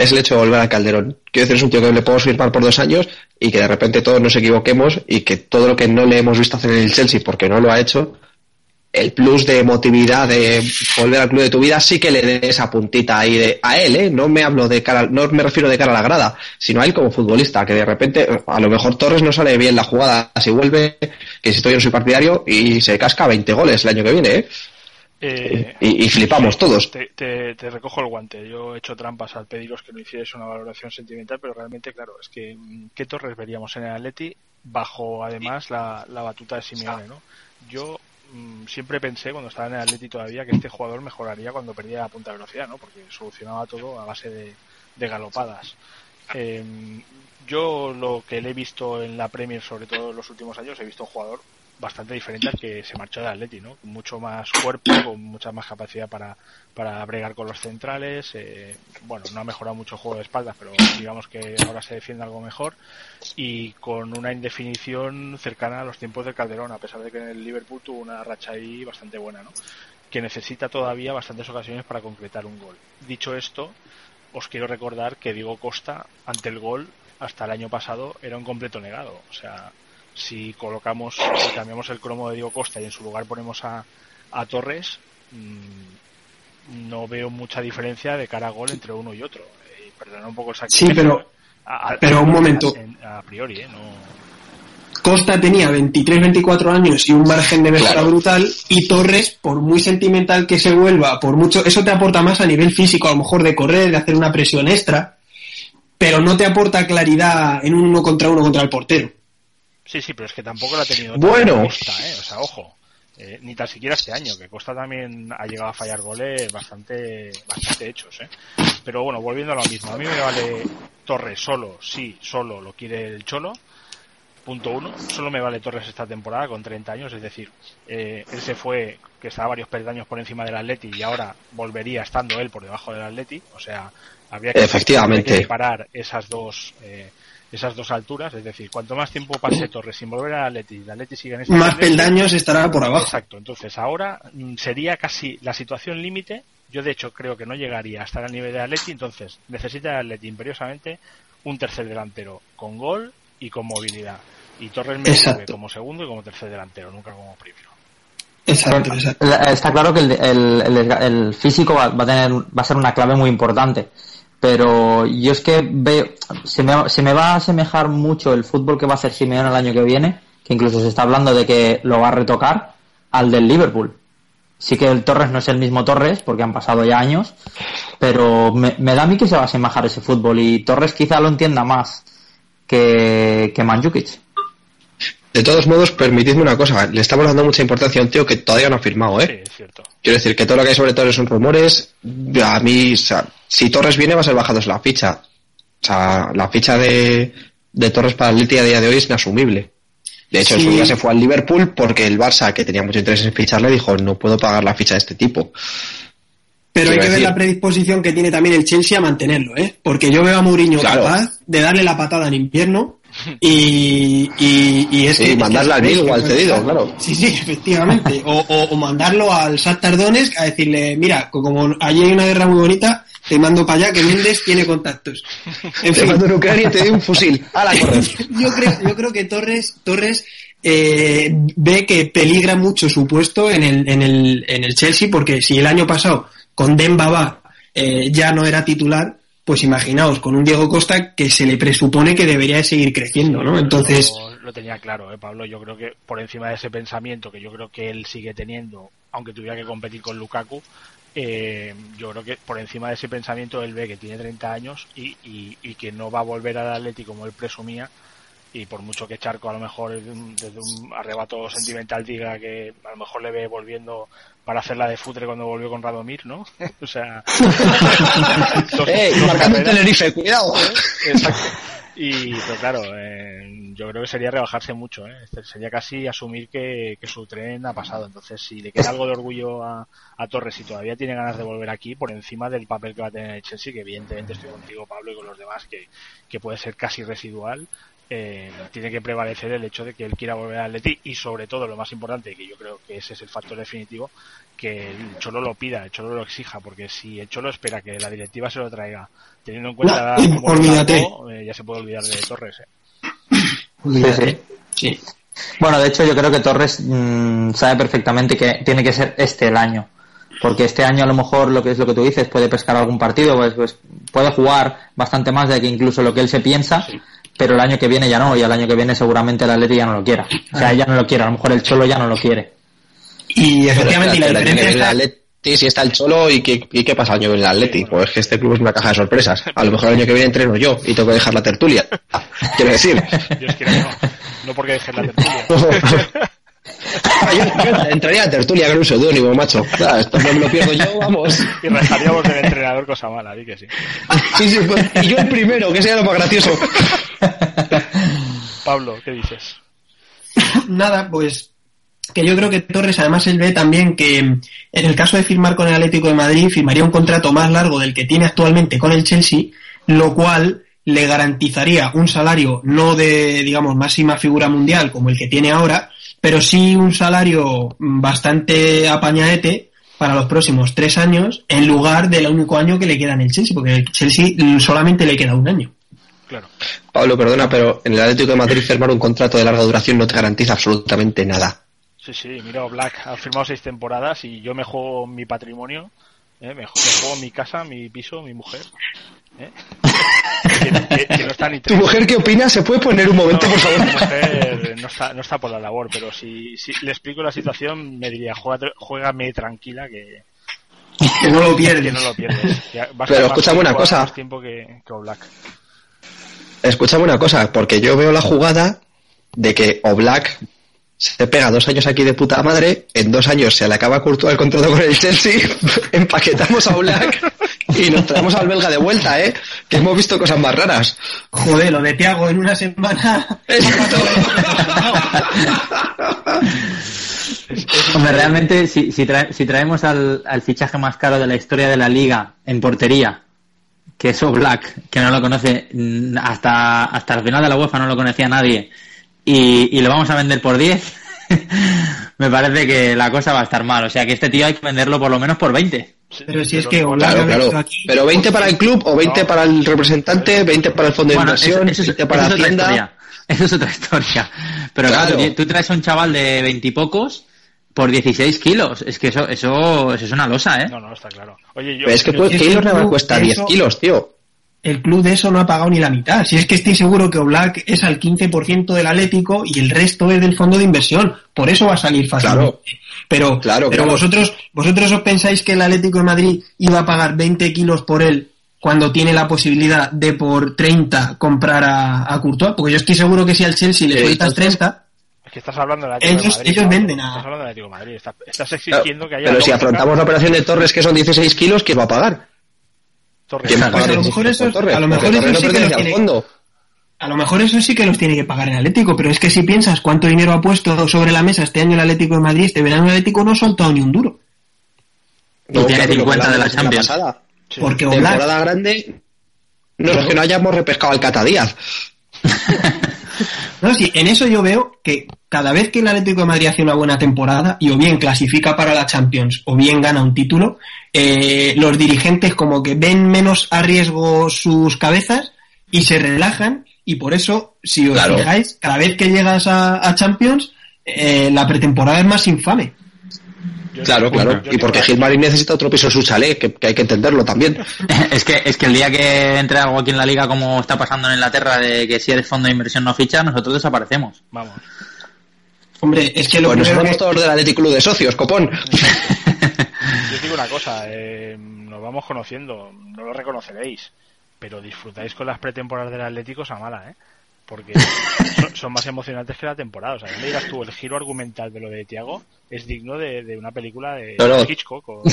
es el hecho de volver al Calderón. Quiero decir, es un tío que le podemos firmar por dos años y que de repente todos nos equivoquemos y que todo lo que no le hemos visto hacer en el Chelsea porque no lo ha hecho, el plus de emotividad de volver al club de tu vida sí que le dé esa puntita ahí de a él, ¿eh? No me hablo de cara, no me refiero de cara a la grada, sino a él como futbolista, que de repente a lo mejor Torres no sale bien la jugada, si vuelve, que si estoy en su partidario y se casca 20 goles el año que viene, ¿eh?
Eh,
Y, y flipamos todos.
Te, te- te recojo el guante. Yo he hecho trampas al pediros que no hicierais una valoración sentimental, pero realmente, claro, es que mm, ¿qué Torres veríamos en el Atleti bajo además la, la batuta de Simeone, ¿no? Yo mm, siempre pensé cuando estaba en el Atleti todavía que este jugador mejoraría cuando perdía la punta de velocidad, ¿no? Porque solucionaba todo a base de, de galopadas. Eh, yo lo que le he visto en la Premier, sobre todo en los últimos años, he visto un jugador bastante diferente al que se marchó de Atleti, ¿no? Mucho más cuerpo, con mucha más capacidad para, para bregar con los centrales. eh, bueno, no ha mejorado mucho el juego de espaldas, pero digamos que ahora se defiende algo mejor. Y con una indefinición cercana a los tiempos del Calderón, a pesar de que en el Liverpool tuvo una racha ahí bastante buena, ¿no? Que necesita todavía bastantes ocasiones para concretar un gol. Dicho esto, os quiero recordar que Diego Costa, ante el gol, hasta el año pasado, era un completo negado. O sea, si colocamos, si cambiamos el cromo de Diego Costa y en su lugar ponemos a, a Torres, mm, no veo mucha diferencia de cara a gol entre uno y otro. Eh, perdona un poco el
Sí, pero-
a- a-
pero un momento.
A, a priori, ¿eh? No,
Costa tenía 23-24 años y un margen de mejora
Claro.
brutal y Torres, por muy sentimental que se vuelva, por mucho, eso te aporta más a nivel físico, a lo mejor de correr, de hacer una presión extra, pero no te aporta claridad en un uno contra uno contra el portero.
Sí, sí, pero es que tampoco lo ha tenido
Bueno.
Costa, ¿eh? O sea, ojo. Eh, ni tan siquiera este año, que Costa también ha llegado a fallar goles bastante, bastante hechos, ¿eh? Pero bueno, volviendo a lo mismo. A mí me vale Torres solo, sí, solo lo quiere el Cholo. Punto uno. Solo me vale Torres esta temporada con 30 años, es decir, eh, él se fue, que estaba varios peldaños por encima del Atleti y ahora volvería estando él por debajo del Atleti. O sea, habría que,
Efectivamente.
que separar esas dos, eh, esas dos alturas, es decir, cuanto más tiempo pase Torres sin volver al Atleti, y el Atleti sigue en esta
Más
tendencia,
peldaños estará por abajo.
Exacto, entonces ahora mm, sería casi la situación límite. Yo de hecho creo que no llegaría a estar al nivel de Atleti, entonces necesita el Atleti imperiosamente un tercer delantero con gol y con movilidad. Y Torres me sirve como segundo y como tercer delantero, nunca como primero.
Exacto,
Está claro que el, el- el el físico va, va a tener, va a ser una clave muy importante. Pero yo es que veo, se me, se me va a asemejar mucho el fútbol que va a hacer Simeone el año que viene, que incluso se está hablando de que lo va a retocar, al del Liverpool. Sí que el Torres no es el mismo Torres, porque han pasado ya años, pero me, me da a mí que se va a asemejar ese fútbol y Torres quizá lo entienda más que, que Mandzukic.
De todos modos, permitidme una cosa, le estamos dando mucha importancia a un tío que todavía no ha firmado,
Sí,
¿eh?
es cierto.
Quiero decir que todo lo que hay sobre Torres son rumores. A mí, o sea, si Torres viene va a ser bajados la ficha. O sea, la ficha de, de Torres para el Atleti a día de hoy es inasumible. De hecho, en su día se fue al Liverpool porque el Barça, que tenía mucho interés en ficharle, dijo, no puedo pagar la ficha de este tipo.
Pero hay que ver la predisposición que tiene también el Chelsea a mantenerlo, ¿eh? Porque yo veo a Mourinho
Claro.
capaz de darle la patada en invierno y, y, y es
Sí,
que... es que
mandarle al
que
al cedido, claro.
Sí, sí, efectivamente. O, o, o mandarlo al Shakhtar Donetsk a decirle, mira, co- como allí hay una guerra muy bonita, te mando para allá que Mendes tiene contactos. En
Te
fin.
mando en Ucrania y te doy un fusil. ¡A la
yo creo, yo creo que Torres, Torres eh, ve que peligra mucho su puesto en el, en el, en el Chelsea, porque si el año pasado con Dembaba eh, ya no era titular, pues imaginaos con un Diego Costa que se le presupone que debería de seguir creciendo, ¿no? Entonces,
Lo, lo tenía claro, ¿eh, Pablo. Yo creo que por encima de ese pensamiento que yo creo que él sigue teniendo, aunque tuviera que competir con Lukaku, eh, yo creo que por encima de ese pensamiento él ve que tiene 30 años y, y, y que no va a volver al Atleti como él presumía. Y por mucho que Charco a lo mejor desde un, arrebato sentimental diga que a lo mejor le ve volviendo para hacerla de futre cuando volvió con Radomir, ¿no? o sea, dos-
¡Eh! Tenerife, cuidado.
Exacto. Y pero claro, eh, yo creo que sería rebajarse mucho, ¿eh? Este sería casi asumir que, que su tren ha pasado. Entonces, si le queda algo de orgullo a, a Torres y todavía tiene ganas de volver aquí, por encima del papel que va a tener el Chelsea, que evidentemente estoy contigo, Pablo, y con los demás, que, que puede ser casi residual, eh, tiene que prevalecer el hecho de que él quiera volver al Atleti y sobre todo lo más importante, que yo creo que ese es el factor definitivo, que el Cholo lo pida, el Cholo lo exija, porque si el Cholo espera que la directiva se lo traiga, teniendo en cuenta
No, olvídate.
eh, ya se puede olvidar de Torres. ¿eh?
Olvídate. Sí.
Bueno, de hecho yo creo que Torres mm, sabe perfectamente que tiene que ser este el año. Porque este año a lo mejor lo que es lo que tú dices, puede pescar algún partido, pues, pues puede jugar bastante más de que incluso lo que él se piensa, pero el año que viene ya no, y el año que viene seguramente el Atleti ya no lo quiera. O sea, ya no lo quiere, a lo mejor el Cholo ya no lo quiere.
Y efectivamente, la diferencia está...
Atleti, si está el Cholo y qué, y qué pasa el año en el Atleti. Pues es que este club es una caja de sorpresas. A lo mejor el año que viene entreno yo y tengo que dejar la tertulia. Quiero decir.
Dios quiera que no. No porque dejes la tertulia.
Ah, yo, yo entraría a tertulia con un seudónimo, macho. Claro, esto no me lo pierdo yo, vamos.
Y rezaríamos del entrenador cosa mala, di que sí.
Sí, sí, pues, y yo el primero, que sería lo más gracioso.
Pablo, ¿qué dices?
Nada, pues que yo creo que Torres además él ve también que en el caso de firmar con el Atlético de Madrid firmaría un contrato más largo del que tiene actualmente con el Chelsea, lo cual le garantizaría un salario no de, digamos, máxima figura mundial como el que tiene ahora, pero sí un salario bastante apañadete para los próximos tres años en lugar del único año que le queda en el Chelsea, porque el Chelsea solamente le queda un año.
Claro.
Pablo, perdona, pero en el Atlético de Madrid firmar un contrato de larga duración no te garantiza absolutamente nada.
Sí, sí, mira, Black ha firmado seis temporadas y yo me juego mi patrimonio, ¿eh? me, ju- me juego mi casa, mi piso, mi mujer. ¿eh? que, que- que no está ni
¿Tu mujer qué opina? ¿Se puede poner un momento, por
Mi
favor?
mujer no está, no está por la labor, pero si, si le explico la situación, me diría, "Juégate- juégame tranquila que,
Que no lo pierdes.
que no lo pierdes.
Pero escúchame una
tiempo-
cosa.
más tiempo que, que Black.
Escúchame una cosa, porque yo veo la jugada de que Oblak se pega dos años aquí de puta madre, en dos años se le acaba Courtois el contrato con el Chelsea, empaquetamos a Oblak y nos traemos al belga de vuelta, ¿eh? Que hemos visto cosas más raras.
Joder, lo de Tiago en una semana.
Hombre, realmente, si, si, trae- si traemos al, al fichaje más caro de la historia de la liga en portería, que es Black, que no lo conoce hasta, hasta el final de la UEFA, no lo conocía nadie, y, y lo vamos a vender por 10, me parece que la cosa va a estar mal. O sea que este tío hay que venderlo por lo menos por 20.
Pero si es que
no-
Claro, claro.
aquí-
Pero 20 para el club o 20
No.
para el representante, 20 para el fondo de
Bueno, eso,
inversión,
eso es,
20 para
eso es otra
Hacienda.
historia. Eso es otra historia. Pero claro,
Claro.
tú, tú traes a un chaval de 20 y pocos por 16 kilos. Es que eso, eso, eso es una losa, ¿eh?
No, no, está claro. Oye, yo,
Pero es que
yo-
pues,
es
kilos más
tú-
cuesta
eso-
10 kilos, tío.
El club de eso no ha pagado ni la mitad. Si es que estoy seguro que Oblak es al 15% del Atlético y el resto es del fondo de inversión. Por eso va a salir fácilmente. Pero,
Claro,
pero
claro.
vosotros, vosotros os pensáis que el Atlético de Madrid iba a pagar 20 kilos por él cuando tiene la posibilidad de por 30 comprar a, a Courtois, porque yo estoy seguro que si al Chelsea le sueltas
entonces-
30,
es que estás hablando del Atlético de
Ellos-
Madrid.
ellos
¿no?
venden a-
Estás hablando del Atlético de Madrid. Estás, estás
Claro,
exigiendo que haya...
Pero si afrontamos la operación de Torres, que son 16 kilos, ¿quién va a pagar?
Torres.
¿Quién va a
Pues lo
16
mejor eso-
Torres?
a lo mejor eso
no
sí que
pertenece
lo
al
tiene-
fondo.
a lo mejor eso sí que los tiene que pagar el Atlético, pero es que si piensas cuánto dinero ha puesto sobre la mesa este año el Atlético de Madrid, este verano el Atlético no ha soltado ni un duro.
Y tiene
claro, lo
50 de la Champions.
pasada.
Sí.
Porque Oblak,
Temporada grande. No es que no hayamos repescado al Cata Díaz.
No, sí, en eso yo veo que cada vez que el Atlético de Madrid hace una buena temporada y o bien clasifica para la Champions o bien gana un título, eh, los dirigentes como que ven menos a riesgo sus cabezas y se relajan y por eso, si os
Claro.
fijáis, cada vez que llegas a, a Champions, eh, la pretemporada es más infame.
Claro, claro. Y porque Gilmarín necesita otro piso en su chalet, que, que hay que entenderlo también.
Es que, es que el día que entre algo aquí en la liga como está pasando en Inglaterra de que si eres fondo de inversión no ficha, nosotros desaparecemos.
Vamos.
Hombre, es que lo
Pues nos
primero
somos
que-
todos del Atlético Club de Socios, copón.
Yo os digo una cosa, eh, nos vamos conociendo, no lo reconoceréis, pero disfrutáis con las pretemporadas del Atlético a mala, ¿eh? Porque son, son más emocionantes que la temporada. O sea, me digas tú, el giro argumental de lo de Tiago es digno de, de una película de
No, no.
Hitchcock. o-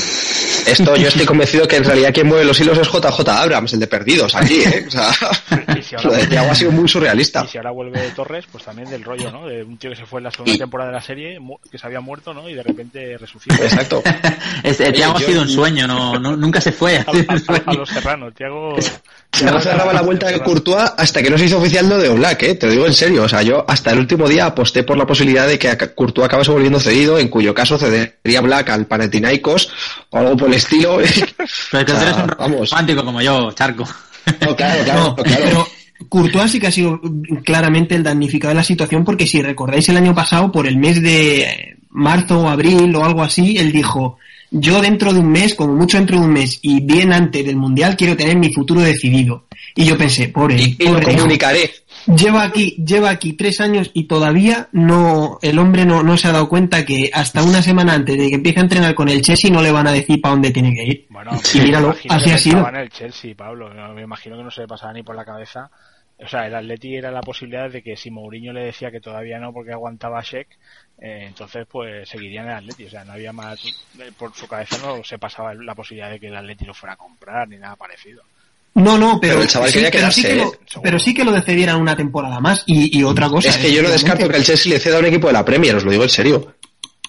Esto yo estoy convencido que en realidad quien mueve los hilos es JJ Abrams, el de Perdidos, aquí, ¿eh? O sea,
si ahora
lo de
vuelve-
Thiago ha sido muy surrealista.
Y si ahora vuelve Torres, pues también del rollo, ¿no? De un tío que se fue en la segunda
Y-
temporada de la serie, mu- que se había muerto, ¿no? Y de repente resucita.
Exacto.
Este, Thiago ha
yo-
sido un sueño, no, no- nunca se fue.
A, a- a- a los serranos, Tiago.
No cerraba la vuelta de Courtois hasta que no se hizo oficial lo de Oblak, ¿eh? Te lo digo en serio. O sea, yo hasta el último día aposté por la posibilidad de que Courtois acabase volviendo cedido, en cuyo caso cedería Black al Panathinaikos o algo por el estilo.
Pero es que
O sea,
eres un
vamos.
romántico como yo, Charco.
No, claro, claro,
No,
claro.
pero Courtois sí que ha sido claramente el damnificado de la situación porque si recordáis el año pasado, por el mes de marzo o abril o algo así, él dijo, yo dentro de un mes, como mucho dentro de un mes y bien antes del Mundial, quiero tener mi futuro decidido. Y yo pensé, pobre,
Y, y lo
pobre hijo.
comunicaré.
Lleva aquí, lleva aquí tres años y todavía no, el hombre no, no se ha dado cuenta que hasta una semana antes de que empiece a entrenar con el Chelsea no le van a decir para dónde tiene que ir.
Bueno,
Y míralo, así ha sido.
el Chelsea, Pablo. Me imagino que no se le pasaba ni por la cabeza. O sea, el Atleti era la posibilidad de que si Mourinho le decía que todavía no porque aguantaba a Sheck, eh, entonces pues seguiría en el Atleti. O sea, no había más... eh, Por su cabeza no se pasaba la posibilidad de que el Atleti lo fuera a comprar ni nada parecido.
No, no, pero,
Pero el chaval
sí,
quería
pero sí
quedarse,
que lo,
¿eh?
pero sí que lo decidieran una temporada más. Y, y otra cosa.
Es que yo no descarto que el Chelsea le ceda a un equipo de la Premier, os lo digo en serio.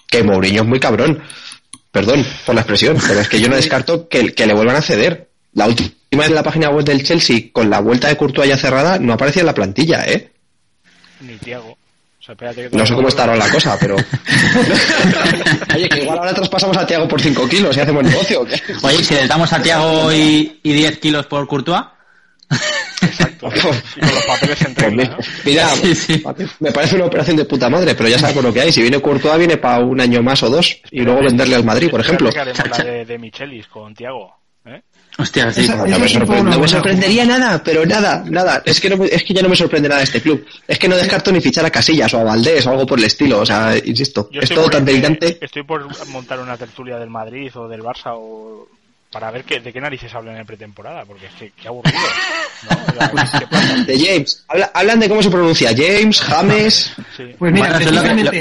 Que Mourinho es muy cabrón. Perdón por la expresión, pero es que yo no descarto que, que le vuelvan a ceder. La última vez en la página web del Chelsea, con la vuelta de Courtois ya cerrada, no aparecía en la plantilla, ¿eh?
Ni Tiago. Sea, que
No sé cómo está ahora la cosa, pero... Oye, que igual ahora traspasamos a Tiago por 5 kilos y hacemos negocio. ¿o qué?
Oye, si le damos a Tiago y, y 10 kilos por Courtois,
Exacto. y con los papeles en
Pues
regla,
mira,
¿no?
mira,
Sí, sí.
me parece una operación de puta madre, pero ya sabemos lo que hay. Si viene Courtois, viene para un año más o dos y luego venderle al Madrid, por ejemplo.
Espérate que haremos la de, de Michelis con Tiago. ¿Eh?
hostia, sí.
Esa-
No
Eso
me, no sorprendería nada, pero nada, nada. Es que, no, me- es que ya no me sorprende nada este club. Es que no descarto ni fichar a Casillas o a Valdés o algo por el estilo. O sea, insisto,
Yo
es
estoy
todo
por-
tan delirante.
Estoy por montar una tertulia del Madrid o del Barça o para ver qué, de qué narices hablan en pretemporada, porque es que qué aburrido. ¿no?
De James. Habla- hablan de cómo se pronuncia. James, James.
Sí.
Pues mira,
Bueno,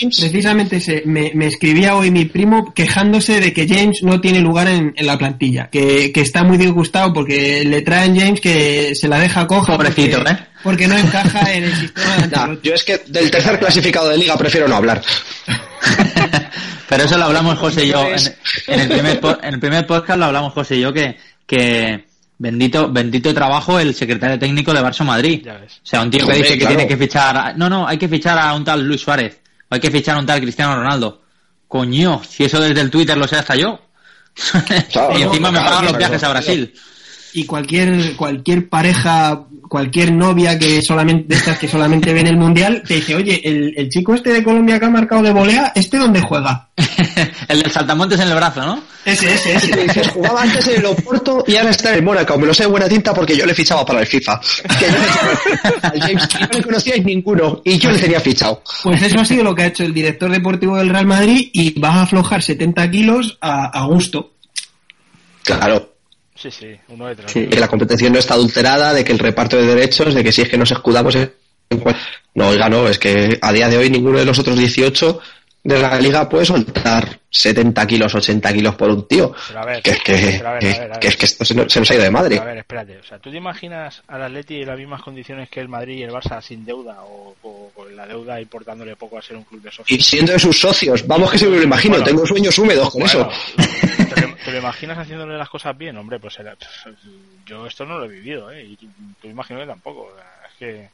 precisamente, precisamente se, me, me escribía hoy mi primo quejándose de que James no tiene lugar en, en la plantilla, que, que está muy disgustado porque le traen James que se la deja coja.
Pobrecito,
porque,
¿eh?
Porque no encaja en el sistema de Ancelotti.
yo es que del tercer clasificado de liga prefiero no hablar.
Pero eso lo hablamos José y yo. En, en el primer, po- en el primer podcast lo hablamos José y yo que, que bendito, bendito trabajo el secretario técnico de Barça Madrid.
Ya ves.
O sea, un tío que dice que
claro.
tiene que fichar. a- no, no, hay que fichar a un tal Luis Suárez. Hay que fichar un tal Cristiano Ronaldo. Coño, si eso desde el Twitter lo sé hasta yo.
Claro,
y encima me
claro,
pagan los viajes a. Brasil.
Y cualquier cualquier pareja, cualquier novia que solamente de estas que solamente ven el mundial te dice, oye, el, el chico este de Colombia que ha marcado de volea, ¿este dónde juega?
el del saltamontes en el brazo, ¿no?
Ese, ese, ese.
dices, jugaba antes en el Oporto y ahora está en el Mónaco. Me lo sé de buena tinta porque yo le fichaba para el FIFA. Que yo le- al James no le conocíais ninguno y yo le tenía fichado.
Pues eso ha sido lo que ha hecho el director deportivo del Real Madrid y va a aflojar 70 kilos a, a gusto.
Claro,
Sí,
que la competición no está adulterada, de que el reparto de derechos, de que si es que nos escudamos en... No, oiga, no, es que a día de hoy ninguno de los otros 18 de la liga puede soltar 70 kilos, 80 kilos por un tío.
Pero a ver,
Que es que,
pero a ver,
que-
a ver, a
que
ver.
es que esto se nos, se nos ha ido de madre.
A ver, espérate. O sea, ¿tú te imaginas al Atleti en las mismas condiciones que el Madrid y el Barça sin deuda o, o con la deuda importándole poco a ser un club de socios?
Y siendo de sus socios, vamos que se me lo imagino,
Bueno.
tengo sueños húmedos con
Bueno,
eso.
¿te lo, te lo imaginas haciéndole las cosas bien? Hombre, pues era- yo esto no lo he vivido, ¿eh? Y tú, tú imagino que tampoco. Es que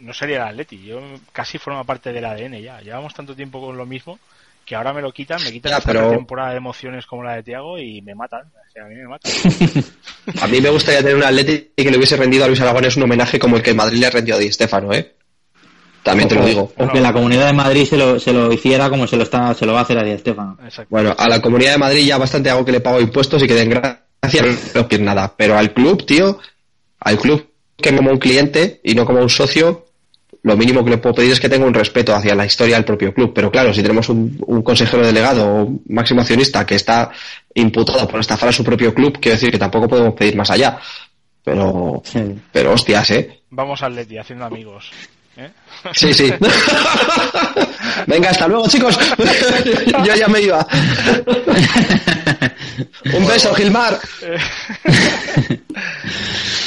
no sería el Atleti. Yo casi forma parte del ADN ya. Llevamos tanto tiempo con lo mismo que ahora me lo quitan, me quitan
Ya,
esta
pero-
temporada de emociones como la de Tiago y me matan. O sea, a mí me matan.
A mí me gustaría tener un Atleti que le hubiese rendido a Luis Aragones un homenaje como el que el Madrid le rendió a Di Stéfano, ¿eh? También te lo digo.
O que la comunidad de Madrid se lo, se lo hiciera como se lo está, se lo va a hacer a Di.
Exacto.
Bueno, a la Comunidad de Madrid ya bastante hago que le pago impuestos y que den gracias, no nada. Pero al club, tío, al club que como un cliente y no como un socio, lo mínimo que le puedo pedir es que tenga un respeto hacia la historia del propio club. Pero claro, si tenemos un, un consejero delegado o máximo accionista que está imputado por estafar a su propio club, quiero decir que tampoco podemos pedir más allá. Pero,
Sí.
pero hostias, ¿eh?
Vamos al Atleti haciendo amigos. ¿Eh?
Sí, sí. Venga, hasta luego, chicos. Yo ya me iba. Un beso, Gilmar.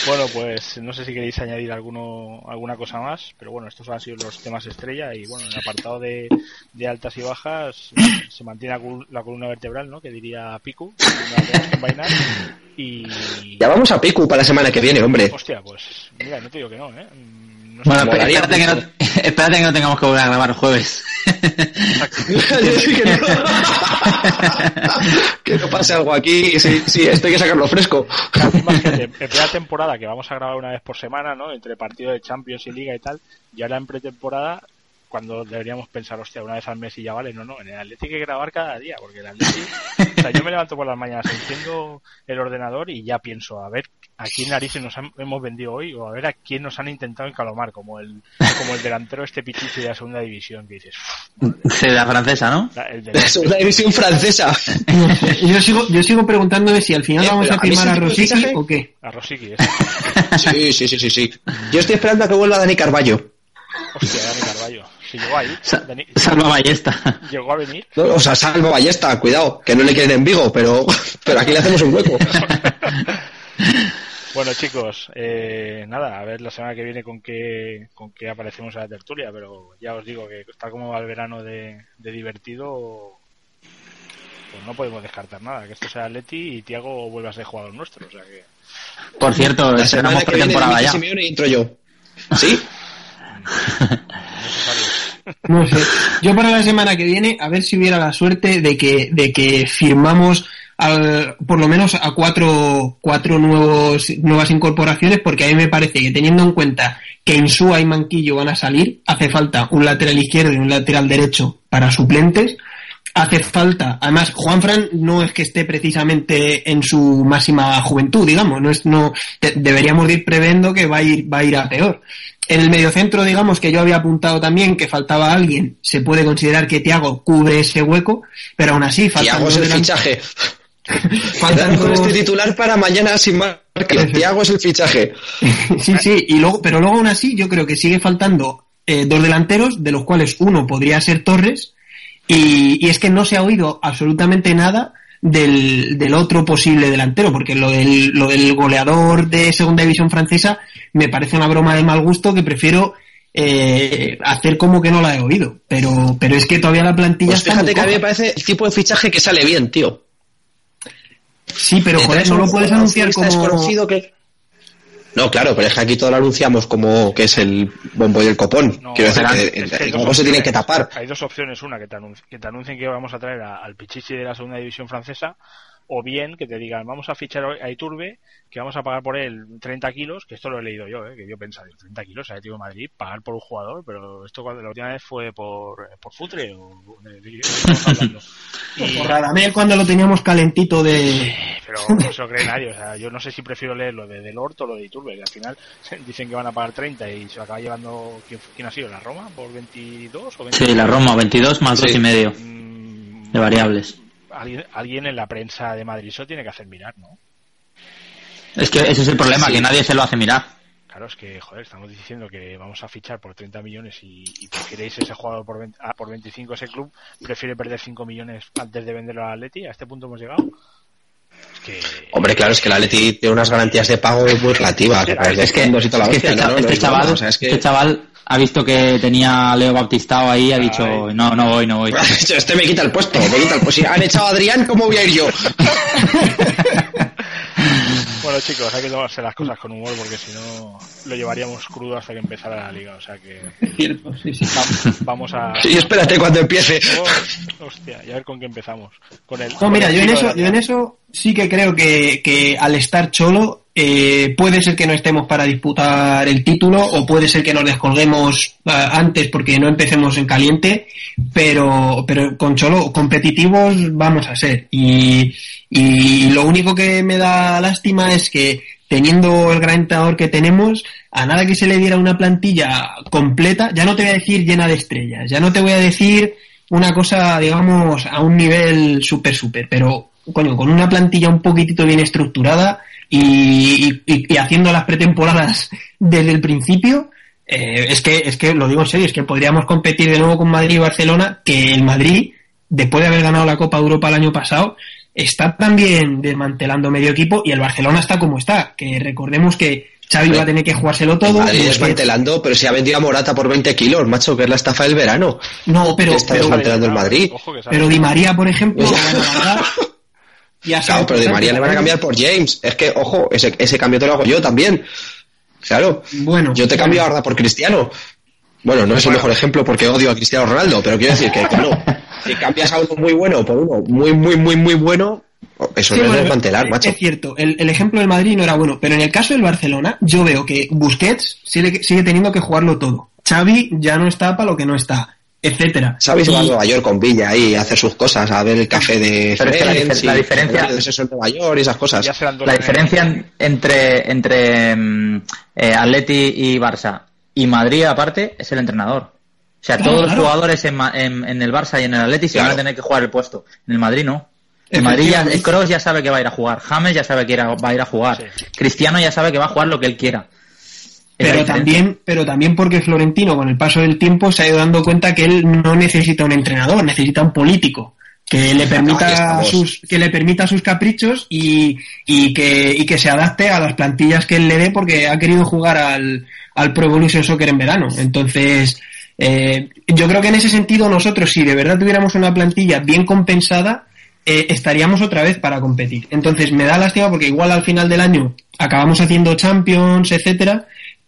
Bueno, pues no sé si queréis añadir alguno, alguna cosa más, pero bueno, estos han sido los temas estrella y bueno, en el apartado de, de altas y bajas se mantiene la, col- la columna vertebral, ¿no? Que diría Piku, que y...
Ya vamos a Piku para la semana que viene, hombre.
Hostia, pues mira, no te digo que no, ¿eh? No
Bueno, espérate que, no,
mucho.
espérate que no tengamos que volver a grabar jueves.
Sí, que, no. que no pase algo aquí. Sí, sí, esto hay que sacarlo fresco.
En primera temporada que vamos a grabar una vez por semana, ¿no? Entre partidos de Champions y Liga y tal, y ahora en pretemporada, cuando deberíamos pensar, hostia, una vez al mes y ya vale, no, no, en el Atleti hay que grabar cada día, porque el Atleti, o sea, yo me levanto por las mañanas, enciendo el ordenador y ya pienso, a ver a quién narices nos han- hemos vendido hoy, o a ver a quién nos han intentado encalomar, como el, como el delantero este pichichi de la segunda división, que dices,
Sí, la francesa, ¿no?
"Uf, el de
Es una división francesa.
Yo sigo, yo sigo preguntándome si al final
Eh,
vamos a
a
firmar a
de
Rosicky
fichaje-
o qué.
a Rosicky, ese.
Sí, sí, sí, sí, sí. Yo estoy esperando a que vuelva Dani Carballo.
hostia, Dani Carballo, si llegó ahí,
Sa-
Dani-
Salva Ballesta.
llegó a venir,
No, o sea, salvo Ballesta, cuidado, que no le quieren en Vigo, pero, pero aquí le hacemos un hueco.
Bueno chicos, eh, nada, a ver la semana que viene con qué, con qué aparecemos en la tertulia, pero ya os digo que tal como va el verano de, de divertido, pues no podemos descartar nada, que esto sea Atleti y Tiago vuelva a ser jugador nuestro, o sea que
Por cierto,
La
estrenamos
semana que viene Dimitri
ya.
Simeone y entro yo. ¿Sí?
No sé. Yo para la semana que viene, a ver si hubiera la suerte de que, de que firmamos al, por lo menos a cuatro, cuatro nuevos, nuevas incorporaciones, porque a mí me parece que teniendo en cuenta que Insúa y Manquillo van a salir, hace falta un lateral izquierdo y un lateral derecho para suplentes. Hace falta, además, Juanfran no es que esté precisamente en su máxima juventud, digamos, no es, no, de- deberíamos de ir previendo que va a ir, va a ir a peor. En el mediocentro, digamos, que yo había apuntado también que faltaba alguien, se puede considerar que Tiago cubre ese hueco, pero aún así faltan
Tiago es
dos
el fichaje.
faltan
con este titular para mañana sin marca. Tiago es el fichaje.
sí, sí, y luego, pero luego aún así yo creo que sigue faltando eh, dos delanteros, de los cuales uno podría ser Torres, y, y es que no se ha oído absolutamente nada del, del otro posible delantero, porque lo del, lo del goleador de segunda división francesa me parece una broma de mal gusto que prefiero eh, hacer como que no la he oído, pero, pero es que todavía la plantilla
Pues
está
fíjate que a mí me parece el tipo de fichaje que sale bien, tío.
Sí, pero joder, no lo puedes anunciar como...
desconocido que... No, claro, pero es que aquí todo lo anunciamos como que es el bombo y el copón.
No,
Quiero decir
es
que se tienen
opciones.
que tapar.
Hay dos opciones, una que te, anunci- que te anuncien que vamos a traer a- al Pichichi de la segunda división francesa, o bien que te digan, vamos a fichar hoy a Iturbe, que vamos a pagar por él 30 kilos, que esto lo he leído yo, ¿eh? que yo pensaba, digo, 30 kilos, a de Madrid, pagar por un jugador, pero esto cuando la última vez fue por, eh, por Futre, o de- de- de- estamos hablando. Y-
Por Radamel cuando lo teníamos calentito de...
pero no se lo cree nadie. O sea, yo no sé si prefiero leer lo de Delort o lo de Iturbe, que al final dicen que van a pagar 30 y se lo acaba llevando. ¿Quién, quién ha sido? ¿La Roma? ¿Por 22 o 20?
Sí, la Roma, 22 más
Sí.
dos y medio
Mm,
de variables.
Alguien, alguien en la prensa de Madrid se lo tiene que hacer mirar, ¿no?
Es que ese es el problema,
Sí.
que nadie se lo hace mirar.
Claro, es que, joder, estamos diciendo que vamos a fichar por 30 millones y, y preferéis ese jugador por, 20 ah, por 25 ese club, prefiere perder 5 millones antes de venderlo al Atleti. A este punto hemos llegado. Es que.
Hombre, claro, es que el Atleti tiene unas garantías de pago muy relativas.
Es que, es que este, este
es que-
este chaval ha visto que tenía a Leo Baptistao ahí y ha dicho,
Ay.
no, no voy, no voy.
Este me quita el puesto, me quita el puesto. Si han echado a Adrián, ¿cómo voy a ir yo?
Bueno, chicos, hay que tomarse las cosas con humor porque si no lo llevaríamos crudo hasta que empezara la liga. O sea que
Cierto, sí, sí.
va- vamos a.
Y espérate cuando empiece.
Oh, hostia, y a ver con qué empezamos. Con el,
No, mira, yo en eso, yo en eso sí que creo que, que al estar Cholo eh, puede ser que no estemos para disputar el título o puede ser que nos descolguemos ah, antes porque no empecemos en caliente, pero, pero con Cholo competitivos vamos a ser. Y, y lo único que me da lástima es que teniendo el gran entrenador que tenemos, a nada que se le diera una plantilla completa, ya no te voy a decir llena de estrellas, ya no te voy a decir una cosa, digamos, a un nivel súper, súper, pero, coño, con una plantilla un poquitito bien estructurada y, y- y haciendo las pretemporadas desde el principio, eh, es que, es que, lo digo en serio, es que podríamos competir de nuevo con Madrid y Barcelona, que el Madrid, después de haber ganado la Copa Europa el año pasado, está también desmantelando medio equipo y el Barcelona está como está, que recordemos que Xavi va a tener que jugárselo todo.
Madrid desmantelando, pero si ha vendido a Morata por 20 kilos, macho, que es la estafa del verano.
No, pero,
está
pero,
desmantelando el Madrid.
Ojo que sale.
pero Di María, por ejemplo, a
Claro, pero de María le van a cambiar por James. Es que, ojo, ese, ese cambio te lo hago yo también. Claro.
Bueno,
Yo te cambio ahora por Cristiano. Bueno, no es el mejor ejemplo porque odio a Cristiano Ronaldo, pero quiero decir que, claro, si cambias a uno muy bueno por uno muy, muy, muy, muy bueno, eso
Sí,
no es
bueno,
desmantelar,
es-
macho.
Es cierto, el, el ejemplo del Madrid no era bueno, pero en el caso del Barcelona, yo veo que Busquets sigue, sigue teniendo que jugarlo todo. Xavi ya no está para lo que no está, etcétera.
¿Sabes? Va a Nueva York con Villa ahí a hacer sus cosas, a ver el café de
Pero es que la difer- diferencia-
de en Nueva York y esas cosas.
La
en-
diferencia en- entre, entre mm, eh, Atleti y Barça y Madrid aparte es el entrenador. O sea,
Claro,
todos
claro.
los jugadores en, Ma- en- en el Barça y en el Atleti se van a tener que jugar el puesto. En el Madrid no. En Madrid ya. Kroos ya sabe que va a ir a jugar. James ya sabe que va a ir a jugar.
Sí.
Cristiano ya sabe que va a jugar lo que él quiera.
Pero también, pero también porque Florentino, con el paso del tiempo, se ha ido dando cuenta que él no necesita un entrenador, necesita un político que le permita sus, que le permita sus caprichos y, y que, y que se adapte a las plantillas que él le dé porque ha querido jugar al, al Pro Evolution Soccer en verano. Entonces, eh, yo creo que en ese sentido nosotros, si de verdad tuviéramos una plantilla bien compensada, eh, estaríamos otra vez para competir. Entonces me da lástima porque igual al final del año acabamos haciendo Champions, etcétera,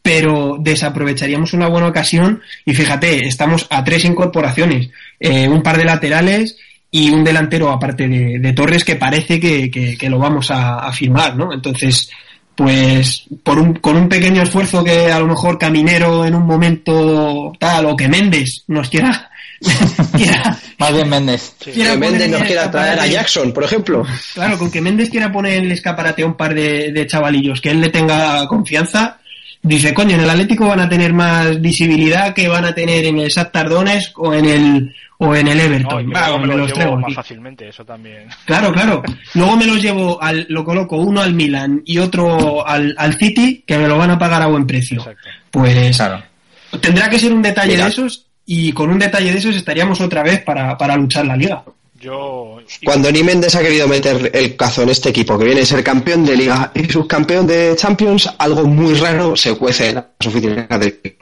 pero desaprovecharíamos una buena ocasión y fíjate, estamos a tres incorporaciones, eh, un par de laterales y un delantero aparte de, de Torres que parece que, que- que lo vamos a, a firmar, ¿no? Entonces, pues por un, con un pequeño esfuerzo que a lo mejor Caminero en un momento tal o que Méndez nos quiera, quiera
Más bien Méndez.
quiera
Que Méndez nos quiera traer a. Jackson, por ejemplo.
Claro, con que Méndez quiera poner en el escaparate a un par de, de chavalillos que él le tenga confianza, dice, coño, en el Atlético van a tener más visibilidad que van a tener en el Shakhtar Donetsk o en el o en el Everton.
que
Va,
luego me
me
lo
los
llevo
traigo
más
aquí.
fácilmente, eso también.
Claro, claro. Luego me los llevo, al, lo coloco uno al Milan y otro al, al City, que me lo van a pagar a buen precio.
Exacto.
Pues
Claro.
tendrá que ser un detalle
Mira.
de esos y con un detalle de esos estaríamos otra vez para, para luchar la liga.
Yo.
Cuando ni Méndez ha querido meter el cazo en este equipo, que viene a ser campeón de Liga y subcampeón de Champions, algo muy raro se cuece en las oficinas de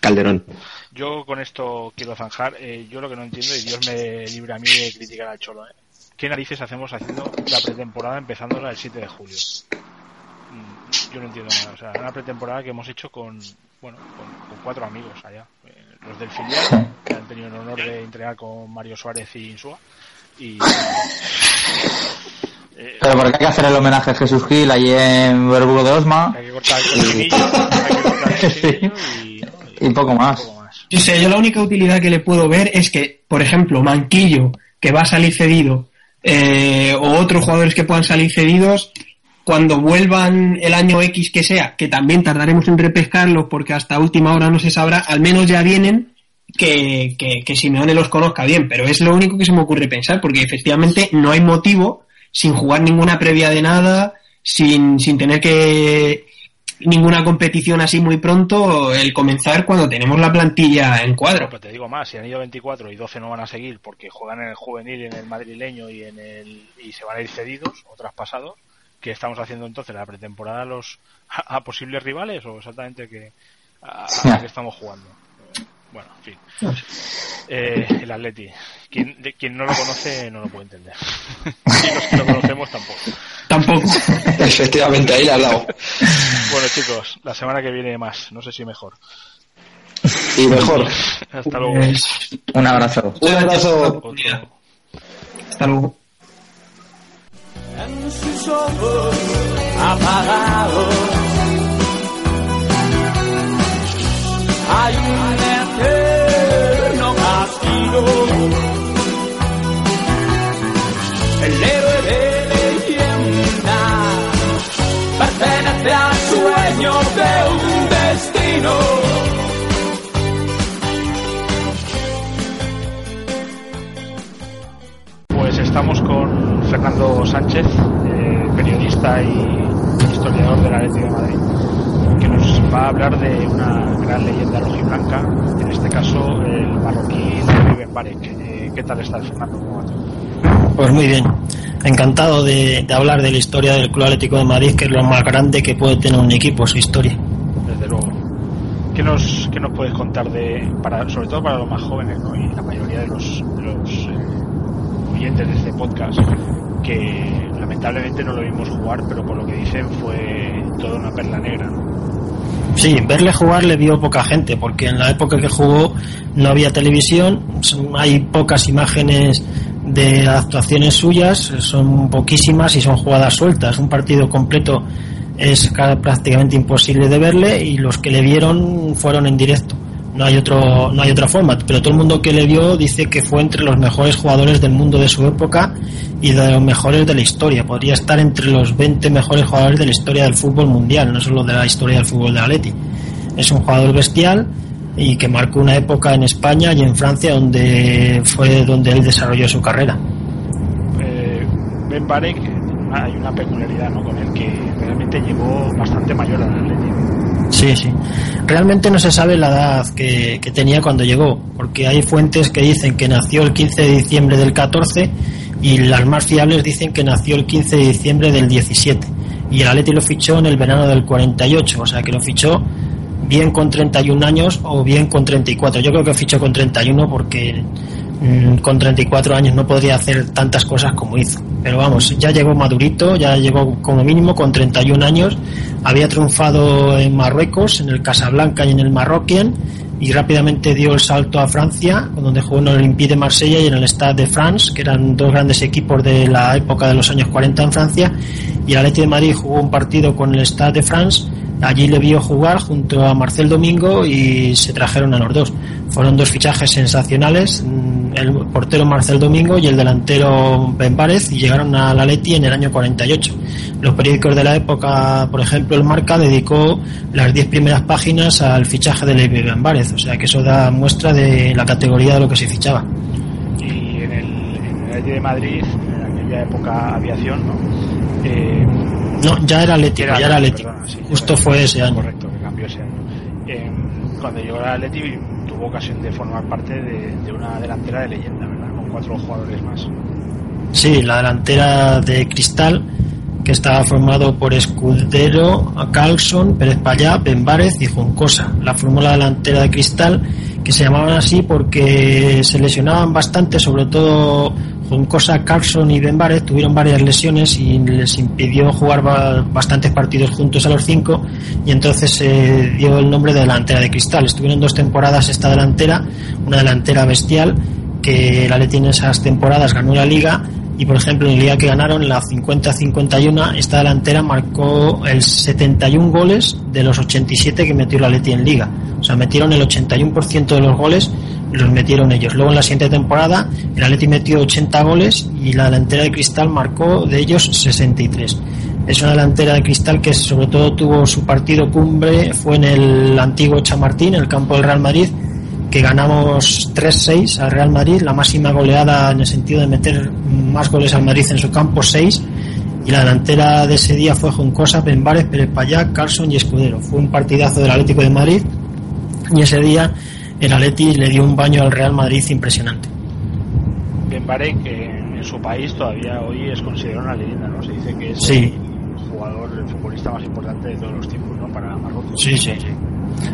Calderón.
Yo con esto quiero zanjar. eh, yo lo que no entiendo, y Dios me libre a mí de criticar al Cholo, ¿eh? ¿qué narices hacemos haciendo la pretemporada empezándola el 7 de julio? Mm, Yo no entiendo nada. O sea, una pretemporada que hemos hecho con, bueno, con, con cuatro amigos allá. Eh, Los del filial, que han tenido el honor de entrenar con Mario Suárez y Insúa. Y. eh,
Pero porque hay que hacer el homenaje a Jesús Gil allí en Verburgo de Osma
hay que cortar el cochinillo, hay que cortar el cochinillo y, ¿no?
y poco más.
poco más.
Yo sé, yo la única utilidad que le puedo ver es que, por ejemplo, Manquillo, que va a salir cedido, eh, o otros jugadores que puedan salir cedidos, cuando vuelvan el año X que sea, que también tardaremos en repescarlos porque hasta última hora no se sabrá, al menos ya vienen que, que, que Simeone los conozca bien, pero es lo único que se me ocurre pensar, porque efectivamente no hay motivo, sin jugar ninguna previa de nada, sin, sin tener que ninguna competición así muy pronto, el comenzar cuando tenemos la plantilla en cuadro.
Pero te digo más, si han ido 24 y 12 no van a seguir porque juegan en el juvenil y en el madrileño y en el y se van a ir cedidos o traspasados, ¿qué estamos haciendo entonces? ¿La pretemporada a los a, a posibles rivales o exactamente que a, a qué estamos jugando? Bueno, en fin. Eh, el Atleti. Quien, de, quien no lo conoce no lo puede entender. y los que lo conocemos tampoco.
Tampoco.
Efectivamente, ahí le has dado.
Bueno chicos, la semana que viene más, no sé si mejor.
Y mejor.
Hasta luego.
Pues,
Un abrazo.
Un abrazo.
Otro.
hasta luego.
en sus ojos apagados. Hay un eterno castigo.
Eh, ¿Qué tal estás, Fernando?
Pues muy bien. Encantado de, de hablar de la historia del Club Atlético de Madrid, que es lo más grande que puede tener un equipo, su historia.
Desde luego. ¿Qué nos, qué nos puedes contar de, para, sobre todo para los más jóvenes, ¿no? y la mayoría de los, de los eh, oyentes de este podcast, que lamentablemente no lo vimos jugar, pero por lo que dicen fue toda una perla negra.
Sí, verle jugar le vio poca gente, porque en la época que jugó no había televisión, hay pocas imágenes de actuaciones suyas, son poquísimas y son jugadas sueltas. Un partido completo es prácticamente imposible de verle y los que le vieron fueron en directo. No hay otro, no hay otra forma, pero todo el mundo que le vio dice que fue entre los mejores jugadores del mundo de su época y de los mejores de la historia. Podría estar entre los 20 mejores jugadores de la historia del fútbol mundial, no solo de la historia del fútbol de Atleti. Es un jugador bestial y que marcó una época en España y en Francia donde fue donde él desarrolló su carrera.
Eh, ben Barek, hay una peculiaridad ¿no? con él que realmente llegó bastante mayor al Atlético.
Sí, sí. Realmente no se sabe la edad que, que, tenía cuando llegó, porque hay fuentes que dicen que nació el 15 de diciembre del 14 y las más fiables dicen que nació el 15 de diciembre del 17. Y el Atleti lo fichó en el verano del 48, o sea que lo fichó bien con 31 años o bien con 34. Yo creo que fichó con 31 porque mm, con 34 años no podría hacer tantas cosas como hizo. Pero vamos, ya llegó madurito, ya llegó como mínimo con 31 años. Había triunfado en Marruecos, en el Casablanca y en el Marroquien y rápidamente dio el salto a Francia, donde jugó en el Olympique de Marsella y en el Stade de France, que eran dos grandes equipos de la época de los años 40 en Francia. Y el Atleti de Madrid jugó un partido con el Stade de France Allí le vio jugar junto a Marcel Domingo y se trajeron a los dos. Fueron dos fichajes sensacionales, mm, el portero Marcel Domingo y el delantero Ben Párez, y llegaron a la Leti en el año 48. Los periódicos de la época, por ejemplo, el Marca dedicó las diez primeras páginas al fichaje de Levi Ben o sea que eso da muestra de la categoría de lo que se fichaba.
Y en el, en de Madrid, en aquella época aviación, ¿no? Eh,
no, ya era Atlético, ya era Atlético. Justo fue ese año.
Correcto, que cambió ese año. Eh, cuando llegó al Atlético tuvo ocasión de formar parte de, de, una delantera de leyenda, ¿verdad? Con cuatro jugadores más.
Sí, la delantera de Cristal, que estaba formado por Escudero, Carlson, Pérez Payá, Benvárez y Juncosa. La formó la delantera de Cristal, que se llamaban así porque se lesionaban bastante, sobre todo Juncosa, Carlson y Benvárez tuvieron varias lesiones y les impidió jugar bastantes partidos juntos a los cinco y entonces se dio el nombre de delantera de Cristal. Estuvieron dos temporadas esta delantera, una delantera bestial que la Leti en esas temporadas ganó la liga y por ejemplo en el día que ganaron la 50-51 esta delantera marcó el 71 goles de los 87 que metió la Leti en liga o sea metieron el 81% de los goles los metieron ellos luego en la siguiente temporada el Atleti metió 80 goles y la delantera de Cristal marcó de ellos 63 es una delantera de Cristal que sobre todo tuvo su partido cumbre fue en el antiguo Chamartín el campo del Real Madrid que ganamos 3-6 al Real Madrid, la máxima goleada en el sentido de meter más goles al Madrid en su campo, 6. Y la delantera de ese día fue Juncosa, Benvárez, Pérez Payá, Carlson y Escudero. Fue un partidazo del Atlético de Madrid y ese día el Atleti le dio un baño al Real Madrid impresionante.
Benvárez, que en su país todavía hoy es considerado una leyenda, ¿no? Se dice que es
sí.
el jugador, el futbolista más importante de todos los tiempos, ¿no? Para Marruecos.
Sí, sí, sí.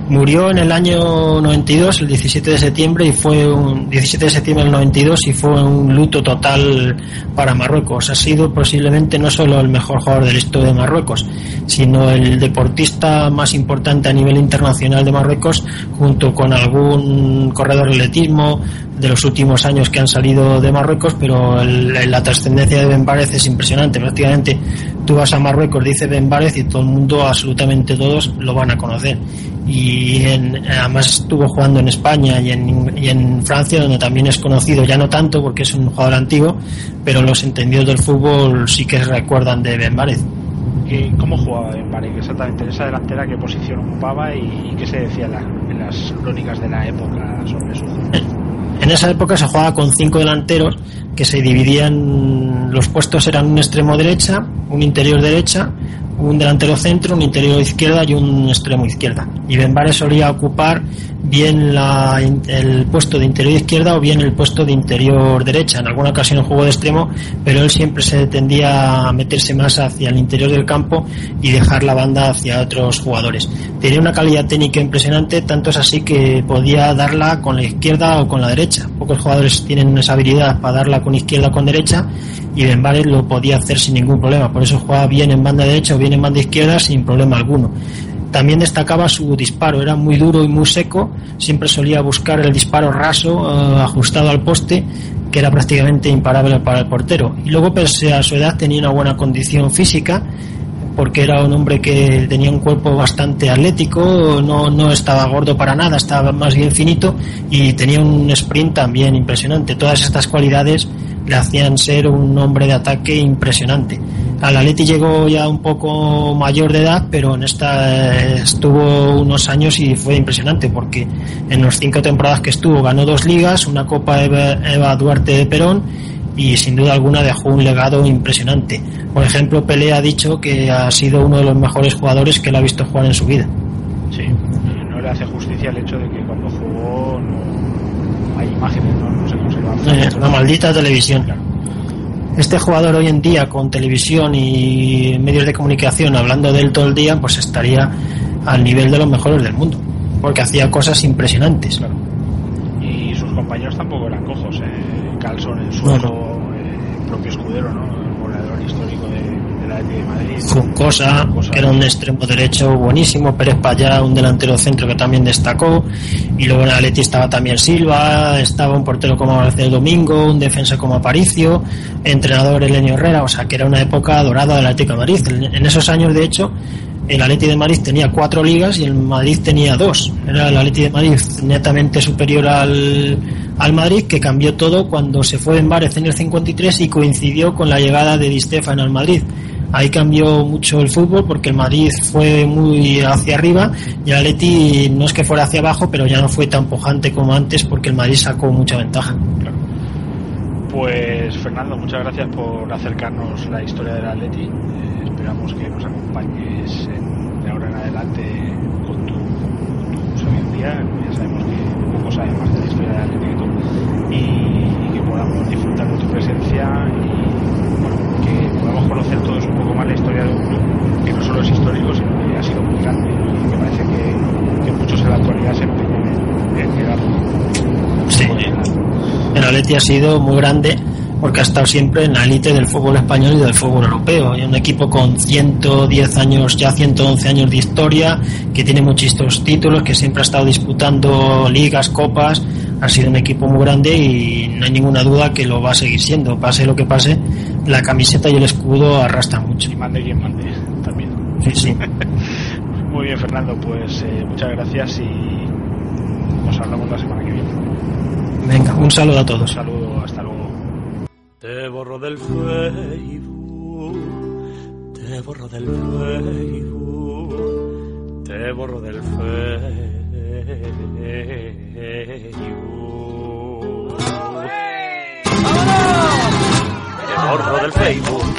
Murió en el año 92, el 17 de septiembre, y fue un 17 de septiembre del 92 y fue un luto total para Marruecos. Ha sido posiblemente no solo el mejor jugador del historia de Marruecos, sino el deportista más importante a nivel internacional de Marruecos, junto con algún corredor de atletismo de los últimos años que han salido de Marruecos, pero el, la trascendencia de Ben es impresionante. Prácticamente tú vas a Marruecos, dice Ben y todo el mundo, absolutamente todos, lo van a conocer y además estuvo jugando en España y en, Francia donde también es conocido, ya no tanto porque es un jugador antiguo, pero los entendidos del fútbol sí que recuerdan de Ben.
¿Cómo jugaba Ben Bárez exactamente? ¿En esa delantera qué posición ocupaba y, qué se decía en, en, las crónicas de la época sobre su juego?
En esa época se jugaba con cinco delanteros que se dividían, los puestos eran un extremo derecha, un interior derecha, un delantero centro, un interior izquierda y un extremo izquierda. Y Benvare solía ocupar bien la, el puesto de interior izquierda o bien el puesto de interior derecha. En alguna ocasión jugó de extremo, pero él siempre se tendía a meterse más hacia el interior del campo y dejar la banda hacia otros jugadores. Tenía una calidad técnica impresionante, tanto es así que podía darla con la izquierda o con la derecha. Pocos jugadores tienen esa habilidad para darla con izquierda o con derecha y Benvares lo podía hacer sin ningún problema. Por eso jugaba bien en banda derecha o bien en banda izquierda sin problema alguno. También destacaba su disparo, era muy duro y muy seco, siempre solía buscar el disparo raso, eh, ajustado al poste, que era prácticamente imparable para el portero. Y luego, pese a su edad, tenía una buena condición física, porque era un hombre que tenía un cuerpo bastante atlético, no, no estaba gordo para nada, estaba más bien finito y tenía un sprint también impresionante. Todas estas cualidades le hacían ser un hombre de ataque impresionante. Al Atleti llegó ya un poco mayor de edad, pero en esta eh, estuvo unos años y fue impresionante porque en las cinco temporadas que estuvo ganó dos ligas, una Copa Eva, Eva Duarte de Perón y sin duda alguna dejó un legado impresionante. Por ejemplo, Pelé ha dicho que ha sido uno de los mejores jugadores que él ha visto jugar en su vida.
Sí, no le hace justicia el hecho de que cuando jugó no hay imágenes, no, no se conservan.
Eh, la maldita televisión. Este jugador hoy en día con televisión y medios de comunicación hablando de él todo el día, pues estaría al nivel de los mejores del mundo, porque hacía cosas impresionantes.
Claro. Y sus compañeros tampoco eran cojos, eh, Carlson, el suelo, eh, el propio escudero, ¿no? El goleador histórico de, de la de Madrid.
Funcosa,
Funcosa.
que era un extremo derecho buenísimo, Pérez Payá, un delantero centro que también destacó, y luego en Atleti estaba también Silva, estaba un portero como Marcelo Domingo, un defensa como Aparicio, entrenador Elenio Herrera, o sea que era una época dorada del Atlético de Madrid. En en esos años, de hecho, el Atleti de Madrid tenía cuatro ligas y el Madrid tenía dos. Era el Atleti de Madrid netamente superior al, al Madrid, que cambió todo cuando se fue en Várez en el 53 y coincidió con la llegada de Di Stéfano al Madrid. Ahí cambió mucho el fútbol porque el Madrid fue muy hacia arriba y el Atleti no es que fuera hacia abajo, pero ya no fue tan pujante como antes porque el Madrid sacó mucha ventaja.
Pues Fernando, muchas gracias por acercarnos la historia del Atleti. Eh, esperamos que nos acompañes en- de ahora en adelante con tu, con tu sabiduría. Ya sabemos que poco sabes más de la historia del Atleti que tú. Y, que podamos disfrutar de tu presencia y bueno, que podamos conocer todos un poco más la historia de un club que no solo es histórico, sino que ha sido muy grande y me parece que, muchos en la actualidad se empeñan en, en negarlo.
Sí. El Atleti ha sido muy grande porque ha estado siempre en la élite del fútbol español y del fútbol europeo. Y un equipo con 110 años, ya 111 años de historia, que tiene muchísimos títulos, que siempre ha estado disputando ligas, copas. Ha sido un equipo muy grande y no hay ninguna duda que lo va a seguir siendo. Pase lo que pase, la camiseta y el escudo arrastran mucho.
Y mande quien mande también.
Sí, sí.
Muy bien, Fernando, pues eh, muchas gracias y nos hablamos la semana que viene.
Venga, un saludo a
Un
todos.
saludo, hasta luego.
Te borro del Facebook, te borro del Facebook, te borro del Facebook. Te borro del Facebook,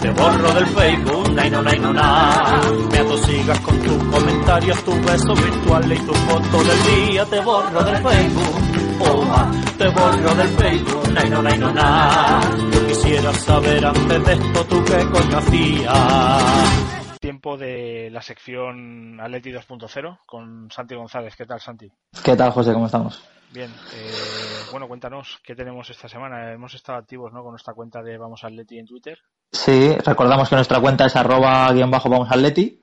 te borro del Facebook, nay no, nay no, na. Me atosigas con tus comentarios, tus besos virtuales y tus fotos del día, te borro del Facebook. Oja, te borro del Facebook, nay no, nay no, na. Yo quisiera saber antes de esto tú qué coño hacías.
Tiempo de la sección Atleti 2.0 con Santi González. ¿Qué tal, Santi?
¿Qué tal, José? ¿Cómo estamos?
Bien, eh, bueno, cuéntanos qué tenemos esta semana. Hemos estado activos ¿no? con nuestra cuenta de Vamos Atleti en Twitter.
Sí, recordamos que nuestra cuenta es arroba guion bajo vamos atleti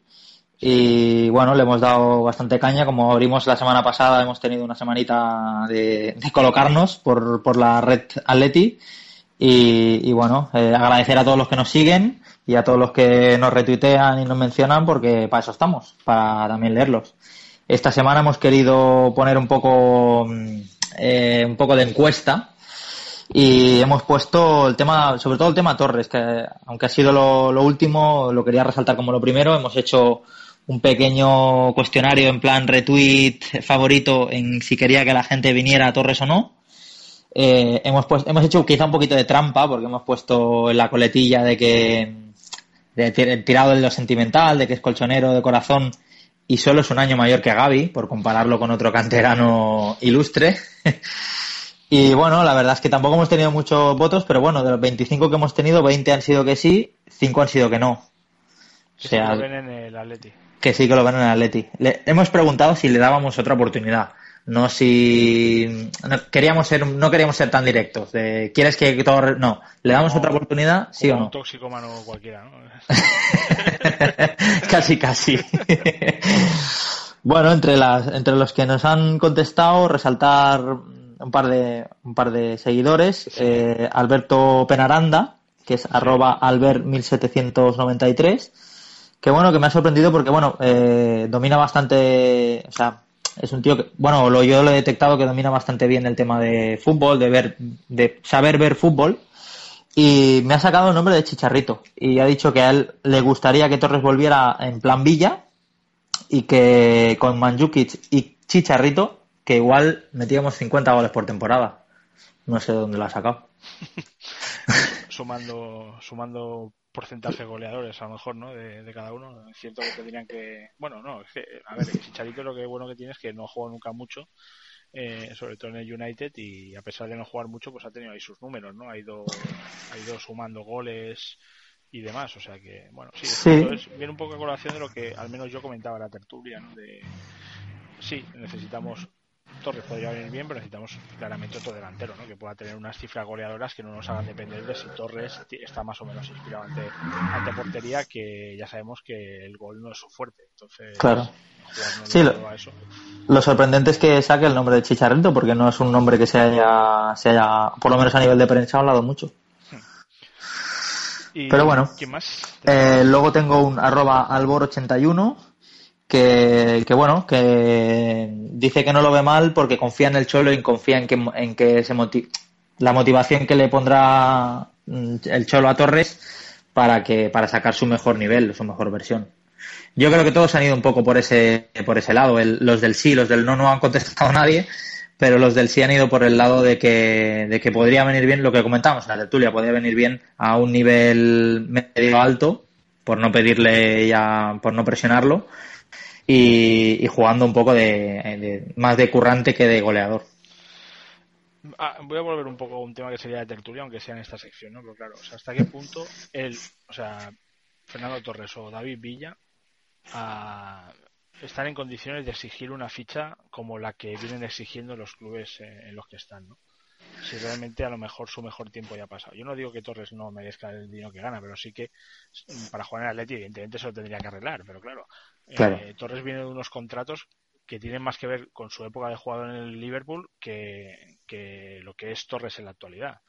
y bueno, le hemos dado bastante caña. Como abrimos la semana pasada, hemos tenido una semanita de, de colocarnos por, por la red atleti y, y bueno, eh, agradecer a todos los que nos siguen y a todos los que nos retuitean y nos mencionan porque para eso estamos, para también leerlos. Esta semana hemos querido poner un poco, mm, eh, un poco de encuesta y hemos puesto el tema, sobre todo el tema Torres, que aunque ha sido lo, lo último, lo quería resaltar como lo primero. Hemos hecho un pequeño cuestionario en plan retweet favorito en si quería que la gente viniera a Torres o no. Eh, hemos, pues, hemos hecho quizá un poquito de trampa porque hemos puesto en la coletilla de que de tir- tirado de lo sentimental, de que es colchonero de corazón y solo es un año mayor que Gaby, por compararlo con otro canterano ilustre. y bueno, la verdad es que tampoco hemos tenido muchos votos, pero bueno, de los 25 que hemos tenido, 20 han sido que sí, 5 han sido que no. O
Que
sea,
se lo ven en el Atleti.
que sí que lo ven en el Atleti. Le hemos preguntado si le dábamos otra oportunidad. No si no, queríamos ser no queríamos ser tan directos de quieres que Torres no. Le damos otra oportunidad sí o no.
Un tóxicomano cualquiera, ¿no?
casi casi. Bueno entre las entre los que nos han contestado resaltar un par de un par de seguidores eh, Alberto Penaranda que es arroba albert 1793 que bueno que me ha sorprendido porque bueno eh, domina bastante o sea es un tío que bueno lo yo lo he detectado que domina bastante bien el tema de fútbol de ver de saber ver fútbol. Y me ha sacado el nombre de Chicharrito. Y ha dicho que a él le gustaría que Torres volviera en plan Villa y que con Manjukic y Chicharrito que igual metíamos 50 goles por temporada. No sé dónde lo ha sacado.
Sumando sumando porcentaje goleadores a lo mejor no de, de cada uno. Es cierto que tendrían que bueno no es que a ver el Chicharito lo que bueno que tiene es que no juega nunca mucho eh, sobre todo en el United y a pesar de no jugar mucho pues ha tenido ahí sus números no ha ido ha ido sumando goles y demás o sea que bueno sí,
Sí.
entonces viene un poco a colación de lo que al menos yo comentaba en la tertulia no de sí necesitamos Torres podría venir bien, pero necesitamos claramente otro delantero, ¿no? Que pueda tener unas cifras goleadoras que no nos hagan depender de si Torres está más o menos inspirado ante, ante portería, que ya sabemos que el gol no es su fuerte. Entonces,
Claro. Sí, lo-
todo a eso.
Lo sorprendente es que saque el nombre de Chicharrito porque no es un nombre que se haya, se haya por lo menos a nivel de prensa, hablado mucho.
Y,
Pero bueno.
¿Quién más?
Eh, luego tengo un arroba albor81 que, bueno, que dice que no lo ve mal porque confía en el Cholo y confía en que, en que se moti- la motivación que le pondrá mm, el Cholo a Torres para que para sacar su mejor nivel, su mejor versión. Yo creo que todos han ido un poco por ese por ese lado. El- los del sí, los del no no han contestado nadie, pero los del sí han ido por el lado de que de que podría venir bien lo que comentamos en la tertulia, podría venir bien a un nivel medio alto por no pedirle ya por no presionarlo y, jugando un poco de, más de currante que de goleador.
Ah, voy a volver un poco a un tema que sería de tertulia, aunque sea en esta sección, ¿no? Pero claro, hasta qué punto él, o sea, Fernando Torres o David Villa ah, están en condiciones de exigir una ficha como la que vienen exigiendo los clubes eh, en los que están, ¿no? Si realmente a lo mejor su mejor tiempo ya ha pasado. Yo no digo que Torres no merezca el dinero que gana, pero sí que para jugar en el Atleti evidentemente se lo tendría que arreglar, pero claro, eh. Torres viene de unos contratos que tienen más que ver con su época de jugador en el Liverpool que, que lo que es Torres en la actualidad.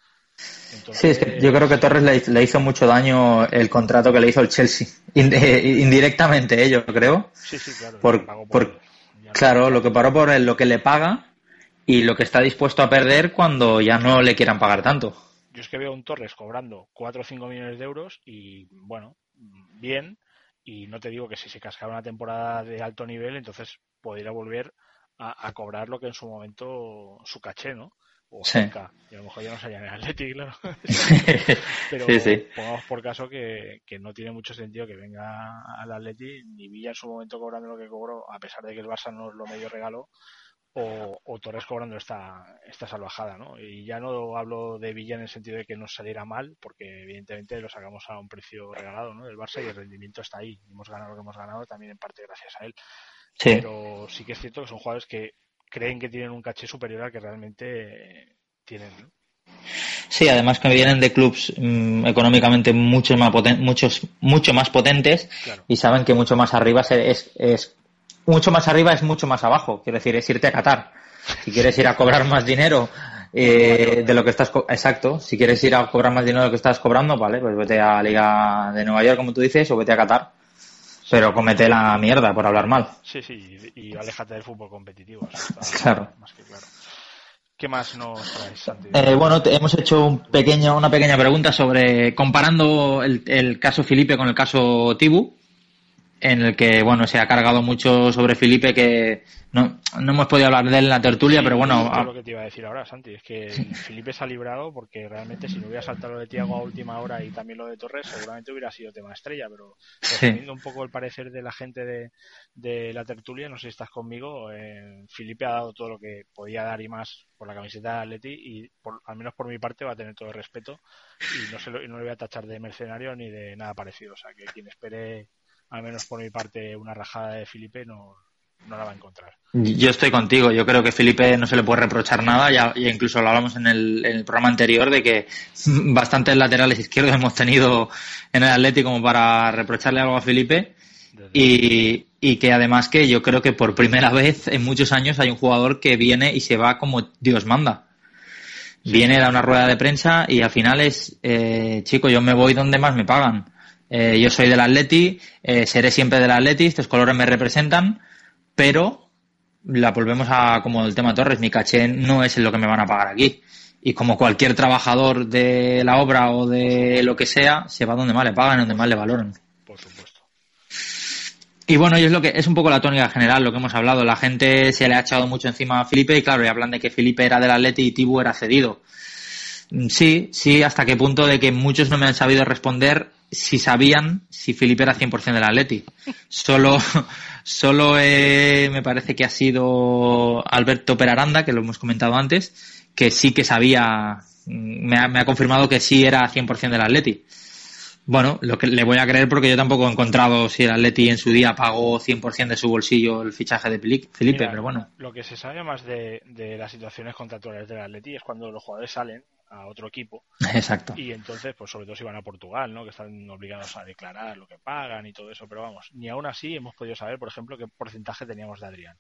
Entonces,
Sí, es que yo creo que Torres le, le hizo mucho daño el contrato que le hizo el Chelsea. Ind- indirectamente, eh, yo creo.
Sí, sí, claro.
por-
lo-
Claro, lo que paró por él, lo que le paga y lo que está dispuesto a perder cuando ya no le quieran pagar tanto.
Yo es que veo a un Torres cobrando 4 o 5 millones de euros y, bueno, bien. Y no te digo que si se cascara una temporada de alto nivel, entonces podría volver a, a cobrar lo que en su momento su caché, ¿no? O
Sí.
cerca. Y a lo mejor ya no sería en el Athletic, claro. Pero
sí, sí.
pongamos por caso que, que no tiene mucho sentido que venga al Atleti ni Villa en su momento cobrando lo que cobró, a pesar de que el Barça nos lo medio regaló, o, o Torres cobrando esta, esta salvajada, ¿no? Y ya no hablo de Villa en el sentido de que nos saliera mal, porque evidentemente lo sacamos a un precio regalado, ¿no? Del Barça y el rendimiento está ahí. Hemos ganado lo que hemos ganado también en parte gracias a él.
Sí,
Pero sí que es cierto que son jugadores que creen que tienen un caché superior al que realmente tienen, ¿no?
sí, además que vienen de clubs mm, económicamente mucho más, poten- muchos, mucho más potentes
Claro.
y saben que mucho más arriba se- es, es mucho más arriba es mucho más abajo. Quiero decir, es irte a Qatar. Si quieres ir a cobrar más dinero eh, de lo que estás, co- exacto. Si quieres ir a cobrar más dinero de lo que estás cobrando, vale, pues vete a la Liga de Nueva York, como tú dices, o vete a Qatar. Pero comete la mierda por hablar mal.
Sí, sí, y, y aléjate del fútbol competitivo.
Claro.
Más que claro. ¿Qué más nos traes?
Eh, bueno, te- hemos hecho un pequeño, una pequeña pregunta sobre comparando el, el caso Felipe con el caso Tibu, en el que bueno se ha cargado mucho sobre Felipe que no, no hemos podido hablar de él en la tertulia,
Sí,
pero bueno,
esto
ah,
es lo que te iba a decir ahora, Santi. Es que Felipe se ha librado porque realmente si no hubiera saltado lo de Tiago a última hora y también lo de Torres, seguramente hubiera sido tema estrella. Pero
Sí.
resumiendo un poco el parecer de la gente de, de la tertulia, no sé si estás conmigo, eh, Felipe ha dado todo lo que podía dar y más por la camiseta de Atleti y por, al menos por mi parte va a tener todo el respeto y no, se lo, y no le voy a tachar de mercenario ni de nada parecido. O sea, que quien espere, al menos por mi parte, una rajada de Felipe no, no la va a encontrar.
Yo estoy contigo. Yo creo que Felipe no se le puede reprochar nada. Ya, ya incluso lo hablamos en el, en el, programa anterior de que bastantes laterales izquierdos hemos tenido en el Atlético como para reprocharle algo a Felipe. Y, y, que además que yo creo que por primera vez en muchos años hay un jugador que viene y se va como Dios manda. Viene, da una rueda de prensa y al final es, eh, chico, yo me voy donde más me pagan. Eh, yo soy del Atleti, eh, seré siempre del Atleti, estos colores me representan, pero la volvemos a como el tema Torres, mi caché no es lo que me van a pagar aquí. Y como cualquier trabajador de la obra o de lo que sea, se va donde más le pagan, donde más le valoran.
Por supuesto.
Y bueno, y es lo que es un poco la tónica general, lo que hemos hablado. La gente se le ha echado mucho encima a Felipe y claro, y hablan de que Felipe era del Atleti y Tibu era cedido. Sí, sí, hasta qué punto de que muchos no me han sabido responder si sabían si Felipe era 100% del Atleti. Solo, solo eh, me parece que ha sido Alberto Peraranda, que lo hemos comentado antes, que sí que sabía, me ha, me ha confirmado que sí era 100% del Atleti. Bueno, lo que le voy a creer porque yo tampoco he encontrado si el Atleti en su día pagó 100% de su bolsillo el fichaje de Felipe,
Mira,
pero bueno.
Lo que se sabe más de, de las situaciones contractuales del Atleti es cuando los jugadores salen a otro equipo
Exacto.
y entonces pues sobre todo si van a Portugal no que están obligados a declarar lo que pagan y todo eso pero vamos ni aún así hemos podido saber por ejemplo qué porcentaje teníamos de Adrián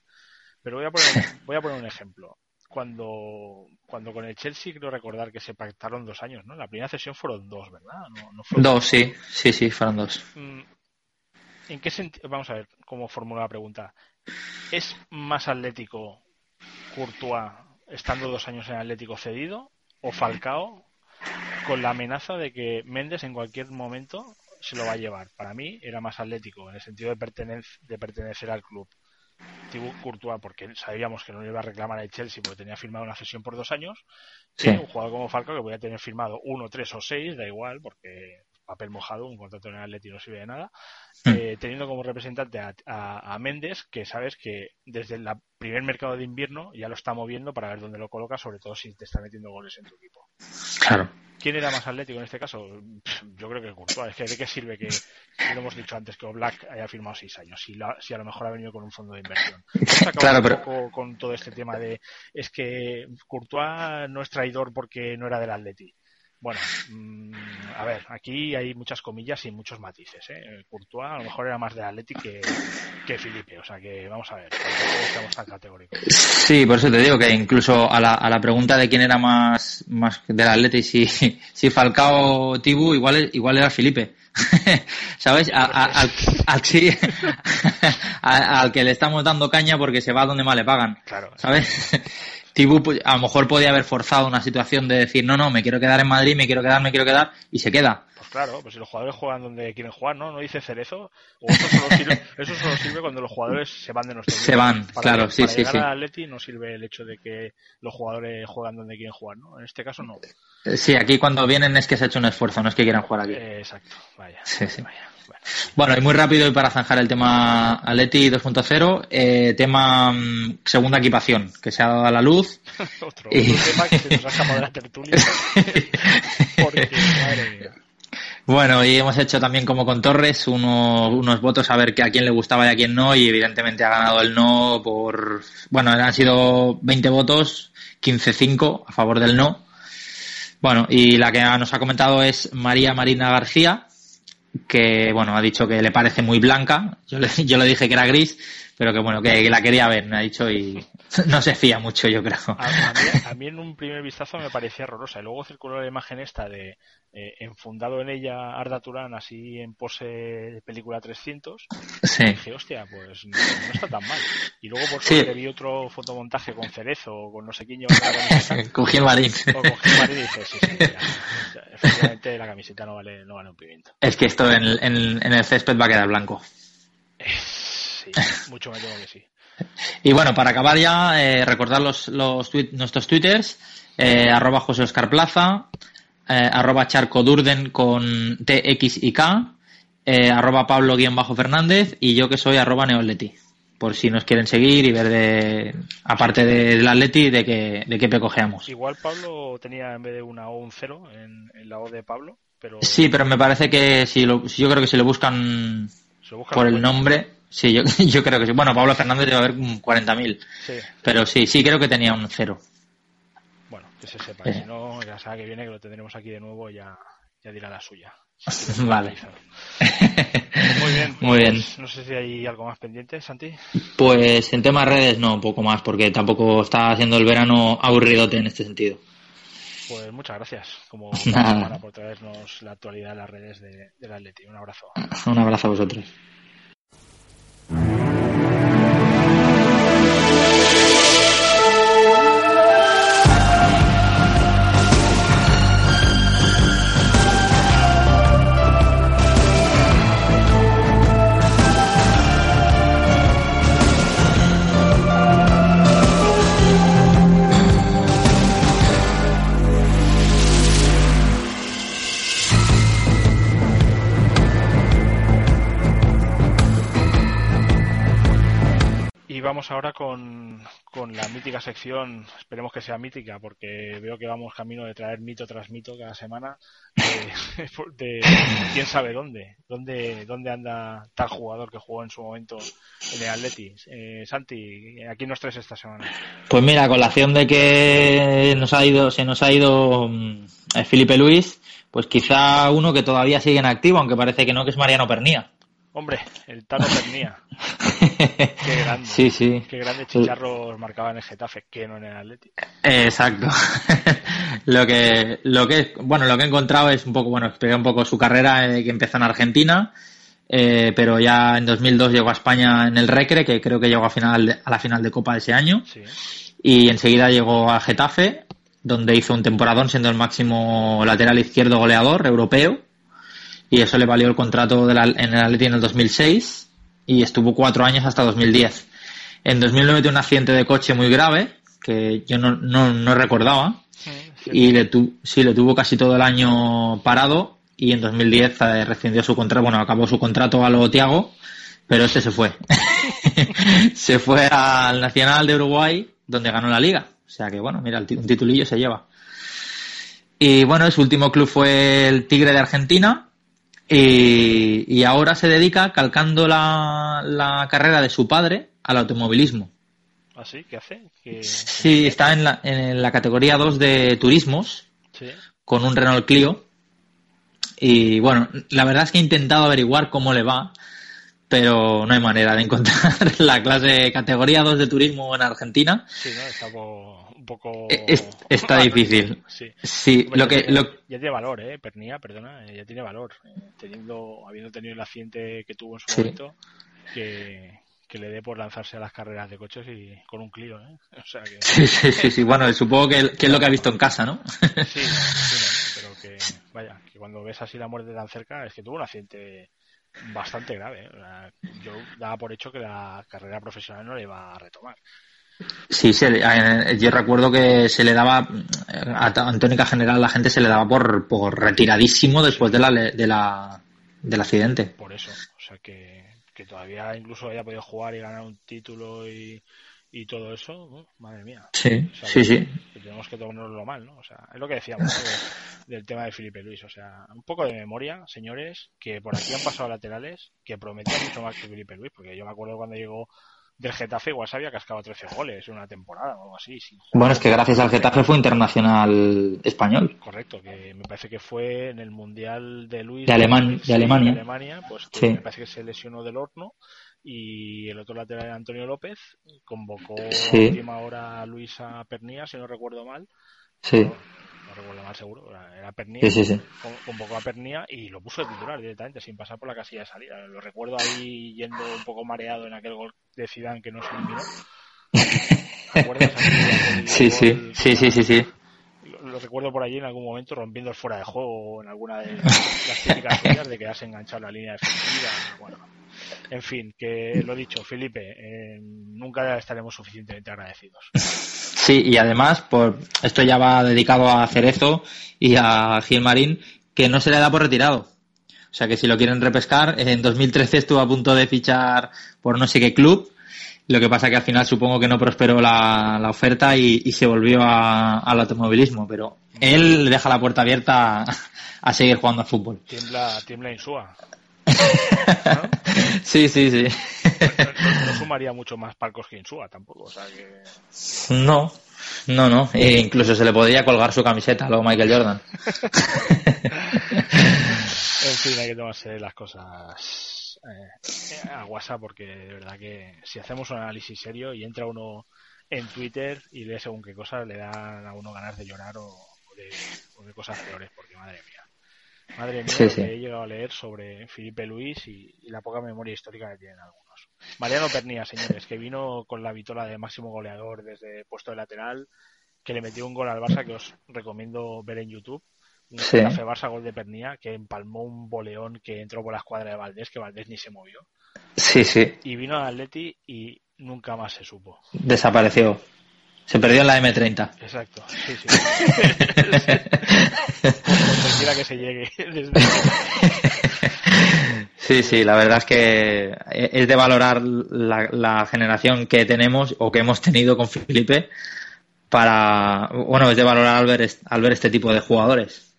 pero voy a poner voy a poner un ejemplo cuando cuando con el Chelsea creo recordar que se pactaron dos años no la primera sesión fueron dos verdad no, no fueron
Dos, sí, sí, sí, fueron dos.
Mm, ¿En qué sentido? Vamos a ver cómo formulo la pregunta. ¿Es más atlético Courtois estando dos años en Atlético cedido o Falcao con la amenaza de que Méndez en cualquier momento se lo va a llevar? Para mí era más atlético en el sentido de, pertenec de pertenecer al club. Thibaut Courtois porque sabíamos que no le iba a reclamar al Chelsea porque tenía firmado una cesión por dos años
Sí.
que un jugador como Falcao que voy a tener firmado uno, tres o seis, da igual, porque papel mojado, un contrato en el Atleti no sirve de nada,
Mm.
eh, teniendo como representante a, a, a Méndez, que sabes que desde el primer mercado de invierno ya lo está moviendo para ver dónde lo coloca, sobre todo si te está metiendo goles en tu equipo.
Claro.
¿Quién era más atlético en este caso? Yo creo que Courtois. Es que ¿de qué sirve que, lo hemos dicho antes, que Oblak haya firmado seis años? Si, la- si a lo mejor ha venido con un fondo de inversión.
Claro,
un
pero-
poco con todo este tema de es que Courtois no es traidor porque no era del Atleti. Bueno, mm, a ver, aquí hay muchas comillas y muchos matices. ¿eh? Courtois a lo mejor era más del Atleti que, que Felipe. O sea que vamos a ver, estamos tan categóricos.
Sí, por eso te digo que incluso a la, a la pregunta de quién era más, más del Atleti, si, si Falcao o Tibu, igual, igual era Felipe. ¿Sabes? A- a- al, al- sí, a- al que le estamos dando caña porque se va donde más le pagan.
Claro.
¿Sabes? Tibu pues, a lo mejor podía haber forzado una situación de decir, no, no, me quiero quedar en Madrid, me quiero quedar, me quiero quedar, y se queda.
Claro, pues si los jugadores juegan donde quieren jugar, ¿no? ¿No dice Cerezo? O eso solo sirve, eso solo sirve cuando los jugadores se van de nuestro
Se van, claro, sí,
para
sí,
llegar
sí.
al Atleti no sirve el hecho de que los jugadores juegan donde quieren jugar, ¿no? En este caso no.
Eh, Sí, aquí cuando vienen es que se ha hecho un esfuerzo, no es que quieran jugar aquí.
Eh, exacto, vaya.
Sí, sí.
vaya. Bueno,
Bueno, y muy rápido y para zanjar el tema Atleti 2.0, eh, tema mm, segunda equipación, que se ha dado a la luz.
otro,
Y-
otro tema que se nos ha escapado de la tertulia. Porque, madre mía.
Bueno, y hemos hecho también como con Torres uno- unos votos a ver que a quién le gustaba y a quién no, y evidentemente ha ganado el no por, bueno, han sido 20 votos, 15-5 a favor del no. Bueno, y la que nos ha comentado es María Marina García, que bueno, ha dicho que le parece muy blanca. Yo le, yo le dije que era gris, pero que bueno, que la quería ver, me ha dicho, y no se fía mucho, yo creo.
A, a mí, a mí en un primer vistazo me parecía horrorosa. Y luego circuló la imagen esta de eh, enfundado en ella Arda Turán así en pose de película 300.
Sí.
Y dije, hostia, pues no, no está tan mal. Y luego por
Sí.
suerte vi otro fotomontaje con Cerezo o con no sé quién llevando la camiseta.
Con Gil Marín.
o con Gilmar y dije, sí, sí, efectivamente la camiseta no vale, no vale un pimiento.
Es que esto en, en- en el césped va a quedar blanco.
Sí, mucho me temo que sí.
Y bueno, para acabar ya, eh, recordar los, los tuit- nuestros twitters, eh, arroba José Oscar Plaza, eh, arroba Charco Durden con TX y K, arroba Pablo guion bajo Fernández y yo que soy arroba Neoleti. Por si nos quieren seguir y ver de, aparte de- del Atleti, de que, de qué pecojeamos.
Igual Pablo tenía en vez de una O un cero en, en la O de Pablo, pero
Sí, pero me parece que si lo, yo creo que si lo buscan
se
por el
cuenta.
nombre, Sí, yo, yo creo que sí. Bueno, Pablo Fernández debe haber un 40.000.
Sí.
Pero sí, sí creo que tenía un cero.
Bueno, que se sepa.
Eh.
Si no, la semana que viene que lo tendremos aquí de nuevo ya, ya dirá la suya.
Vale.
Muy bien.
Muy bien.
pues, No sé si hay algo más pendiente, Santi.
Pues en temas redes no, un poco más, porque tampoco está siendo el verano aburridote en este sentido.
Pues muchas gracias, como semana, por traernos la actualidad de las redes de, del Atleti. Un abrazo.
Un abrazo a vosotros.
Vamos ahora con, con la mítica sección, esperemos que sea mítica, porque veo que vamos camino de traer mito tras mito cada semana, de, de quién sabe dónde, dónde, dónde anda tal jugador que jugó en su momento en el Atleti. Eh, Santi, ¿a quién nos traes esta semana?
Pues mira, a colación de que nos ha ido, se nos ha ido mm, Felipe Luis, pues quizá uno que todavía sigue en activo, aunque parece que no, que es Mariano Pernía.
Hombre, el Tano Pernía. Qué grande.
Sí, sí.
Qué grande chicharros marcaba en el Getafe, que no en el Atleti.
Exacto. lo que, lo que, bueno, lo que he encontrado es un poco, bueno, expliqué un poco su carrera eh, que empezó en Argentina, eh, pero ya en 2002 llegó a España en el Recre, que creo que llegó a final, a la final de Copa de ese año,
Sí.
y enseguida llegó a Getafe, donde hizo un temporadón siendo el máximo lateral izquierdo goleador europeo, y eso le valió el contrato de la- en el Atleti en el 2006, y estuvo cuatro años hasta 2010. En 2009 tuvo un accidente de coche muy grave, que yo no, no, no recordaba, y le, tu, sí, le tuvo casi todo el año parado y en 2010 eh, rescindió su contrato, bueno, acabó su contrato a lo Tiago, pero este se fue. se fue al Nacional de Uruguay, donde ganó la liga. O sea que bueno, mira, un titulillo se lleva. Y bueno, su último club fue el Tigre de Argentina. Y, y ahora se dedica, calcando la, la carrera de su padre, al automovilismo.
¿Así? ¿Qué hace? ¿Qué-
Sí, está en la, en la categoría 2 de turismos,
Sí.
con un Renault Clio. Y bueno, la verdad es que he intentado averiguar cómo le va, pero no hay manera de encontrar la clase categoría 2 de turismo en Argentina.
Sí, ¿no? Un poco...
Eh, es- está difícil.
Sí.
Sí,
Hombre,
lo
ya
que,
tiene-
lo,
Ya tiene valor, ¿eh? Pernía, perdona, eh, ya tiene valor. eh, teniendo, habiendo tenido el accidente que tuvo en su
Sí.
momento, que, que le dé por lanzarse a las carreras de coches y con un Clio, ¿eh? O sea que...
sí, sí, sí, sí, bueno, supongo que, que es lo que ha visto en casa, ¿no?
Sí, sí, no, pero que, vaya, que cuando ves así la muerte tan cerca, es que tuvo un accidente bastante grave. ¿eh? O sea, yo daba por hecho que la carrera profesional no le iba a retomar.
Sí, se eh, yo recuerdo que se le daba, eh, a ta- en tónica general la gente se le daba por, por retiradísimo después de la, de la, del accidente.
Por eso, o sea que, que todavía incluso haya podido jugar y ganar un título y, y todo eso, madre mía.
Sí,
O sea,
sí, sí.
que tenemos que tomárnoslo mal, ¿no? O sea, es lo que decíamos ¿no? De- del tema de Felipe Luis. O sea, un poco de memoria, señores, que por aquí han pasado laterales que prometían mucho más que Felipe Luis, porque yo me acuerdo cuando llegó del Getafe, igual se había cascado 13 goles en una temporada o algo así.
Bueno, es que gracias al Getafe fue internacional español.
Correcto, que me parece que fue en el Mundial de Luis
De Aleman- de
2006,
Alemania.
Alemania, pues que
Sí.
me parece que se lesionó del horno y el otro lateral era Antonio López, convocó
Sí.
a última hora a Luisa Pernía, si no recuerdo mal,
Sí,
no, recuerdo mal seguro, era, Pernía,
sí, sí. sí.
con- convocó a Pernía y lo puso de titular directamente, sin pasar por la casilla de salida. Lo recuerdo ahí yendo un poco mareado en aquel gol de Zidane que no se eliminó.
Sí, sí, sí, sí, sí, sí.
lo, recuerdo por allí en algún momento rompiendo el fuera de juego o en alguna de las típicas de quedarse enganchado en la línea defensiva. Bueno, en fin, que lo dicho, Felipe, eh, nunca estaremos suficientemente agradecidos.
Sí, y además, por esto ya va dedicado a Cerezo y a Gilmarín, que no se le da por retirado. O sea que si lo quieren repescar, en 2013 estuvo a punto de fichar por no sé qué club. Lo que pasa que al final supongo que no prosperó la, la oferta y, y se volvió a- al automovilismo. Pero él deja la puerta abierta a, a seguir jugando al fútbol.
Tiembla, tiembla Insúa.
Sí, sí, sí.
No, no sumaría mucho más palcos que Insúa tampoco, o sea que...
No, no, no. E incluso se le podría colgar su camiseta a lo Michael Jordan.
En fin, hay que tomarse las cosas eh, a WhatsApp porque de verdad que si hacemos un análisis serio y entra uno en Twitter y lee según qué cosas, le dan a uno ganas de llorar o, o de, o de cosas peores, porque madre mía. Madre mía,
Sí,
que he llegado a leer sobre Felipe Luis y, y la poca memoria histórica que tienen algunos. Mariano Pernía, señores, que vino con la vitola de máximo goleador desde puesto de lateral, que le metió un gol al Barça que os recomiendo ver en YouTube. Un
Sí.
Getafe Barça gol de Pernía que empalmó un boleón que entró por la escuadra de Valdés, que Valdés ni se movió.
Sí, sí.
Y vino al Atleti y nunca más se supo.
Desapareció. Se perdió en la M30.
Exacto, sí, sí. Por que se llegue. Desde...
Sí, sí, la verdad es que es de valorar la, la generación que tenemos o que hemos tenido con Felipe para, bueno, es de valorar al ver, al ver este tipo de jugadores.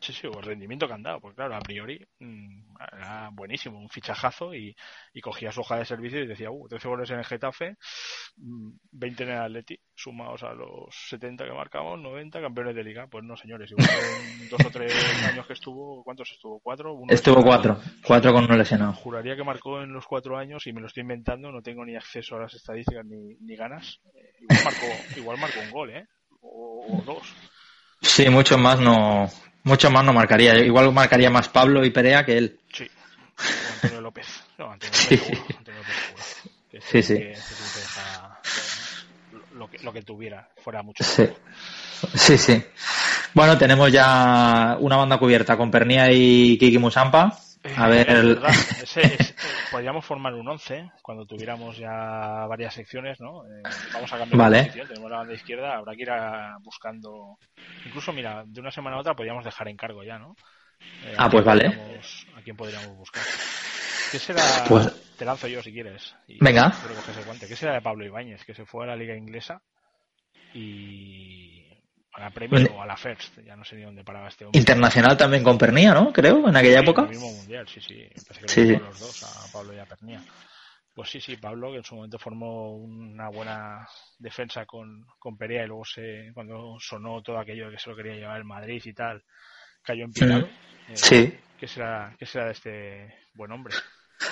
Sí, sí, o el rendimiento que han dado, porque claro, a priori mm, era buenísimo, un fichajazo y, y cogía su hoja de servicio y decía, uh, 13 goles en el Getafe, mm, 20 en el Atleti, sumados a los 70 que marcamos, 90 campeones de liga. Pues no, señores, igual en dos o tres años que estuvo, ¿cuántos estuvo? ¿Cuatro? Uno
Estuvo cuatro, cuatro con uno lesionado.
Juraría que marcó en los cuatro años y me lo estoy inventando, no tengo ni acceso a las estadísticas ni, ni ganas. Eh, igual, marcó, igual marcó un gol, ¿eh? O, o dos.
Sí, mucho más no, mucho más no marcaría. Igual marcaría más Pablo y Perea que él.
Sí. O Antonio López. No, Antonio
Sí.
López seguro. Antonio López seguro. Que
Sí, sí.
Que, este sí te deja, lo, que, lo que tuviera, fuera mucho.
Sí. Sí, sí. Bueno, tenemos ya una banda cubierta con Pernia y Kiki Musampa. A ver, el-
ese es- podríamos formar un 11 cuando tuviéramos ya varias secciones, ¿no? Eh, vamos a cambiar
Vale.
de posición, tenemos la banda izquierda, habrá que ir a- buscando. Incluso, mira, de una semana a otra podríamos dejar encargo ya, ¿no? Eh,
Ah,
¿a
pues vale.
¿A quién podríamos buscar? ¿Qué será?
Pues-
Te lanzo yo si quieres.
Venga.
que. ¿Qué será de Pablo Ibáñez, que se fue a la liga inglesa y a la Premier
Vale.
o a la First? Ya no sé ni dónde paraba este hombre.
internacional también con Pernia, ¿no? Creo, en aquella
Sí,
época.
el mismo mundial, sí, sí. Parece que
Sí,
los dos, a Pablo y a Pernía. Pues sí, sí, Pablo, que en su momento formó una buena defensa con, con Perea y luego se, cuando sonó todo aquello de que se lo quería llevar el Madrid y tal, cayó en picado. Eh,
Sí.
¿qué, será, ¿Qué será de este buen hombre?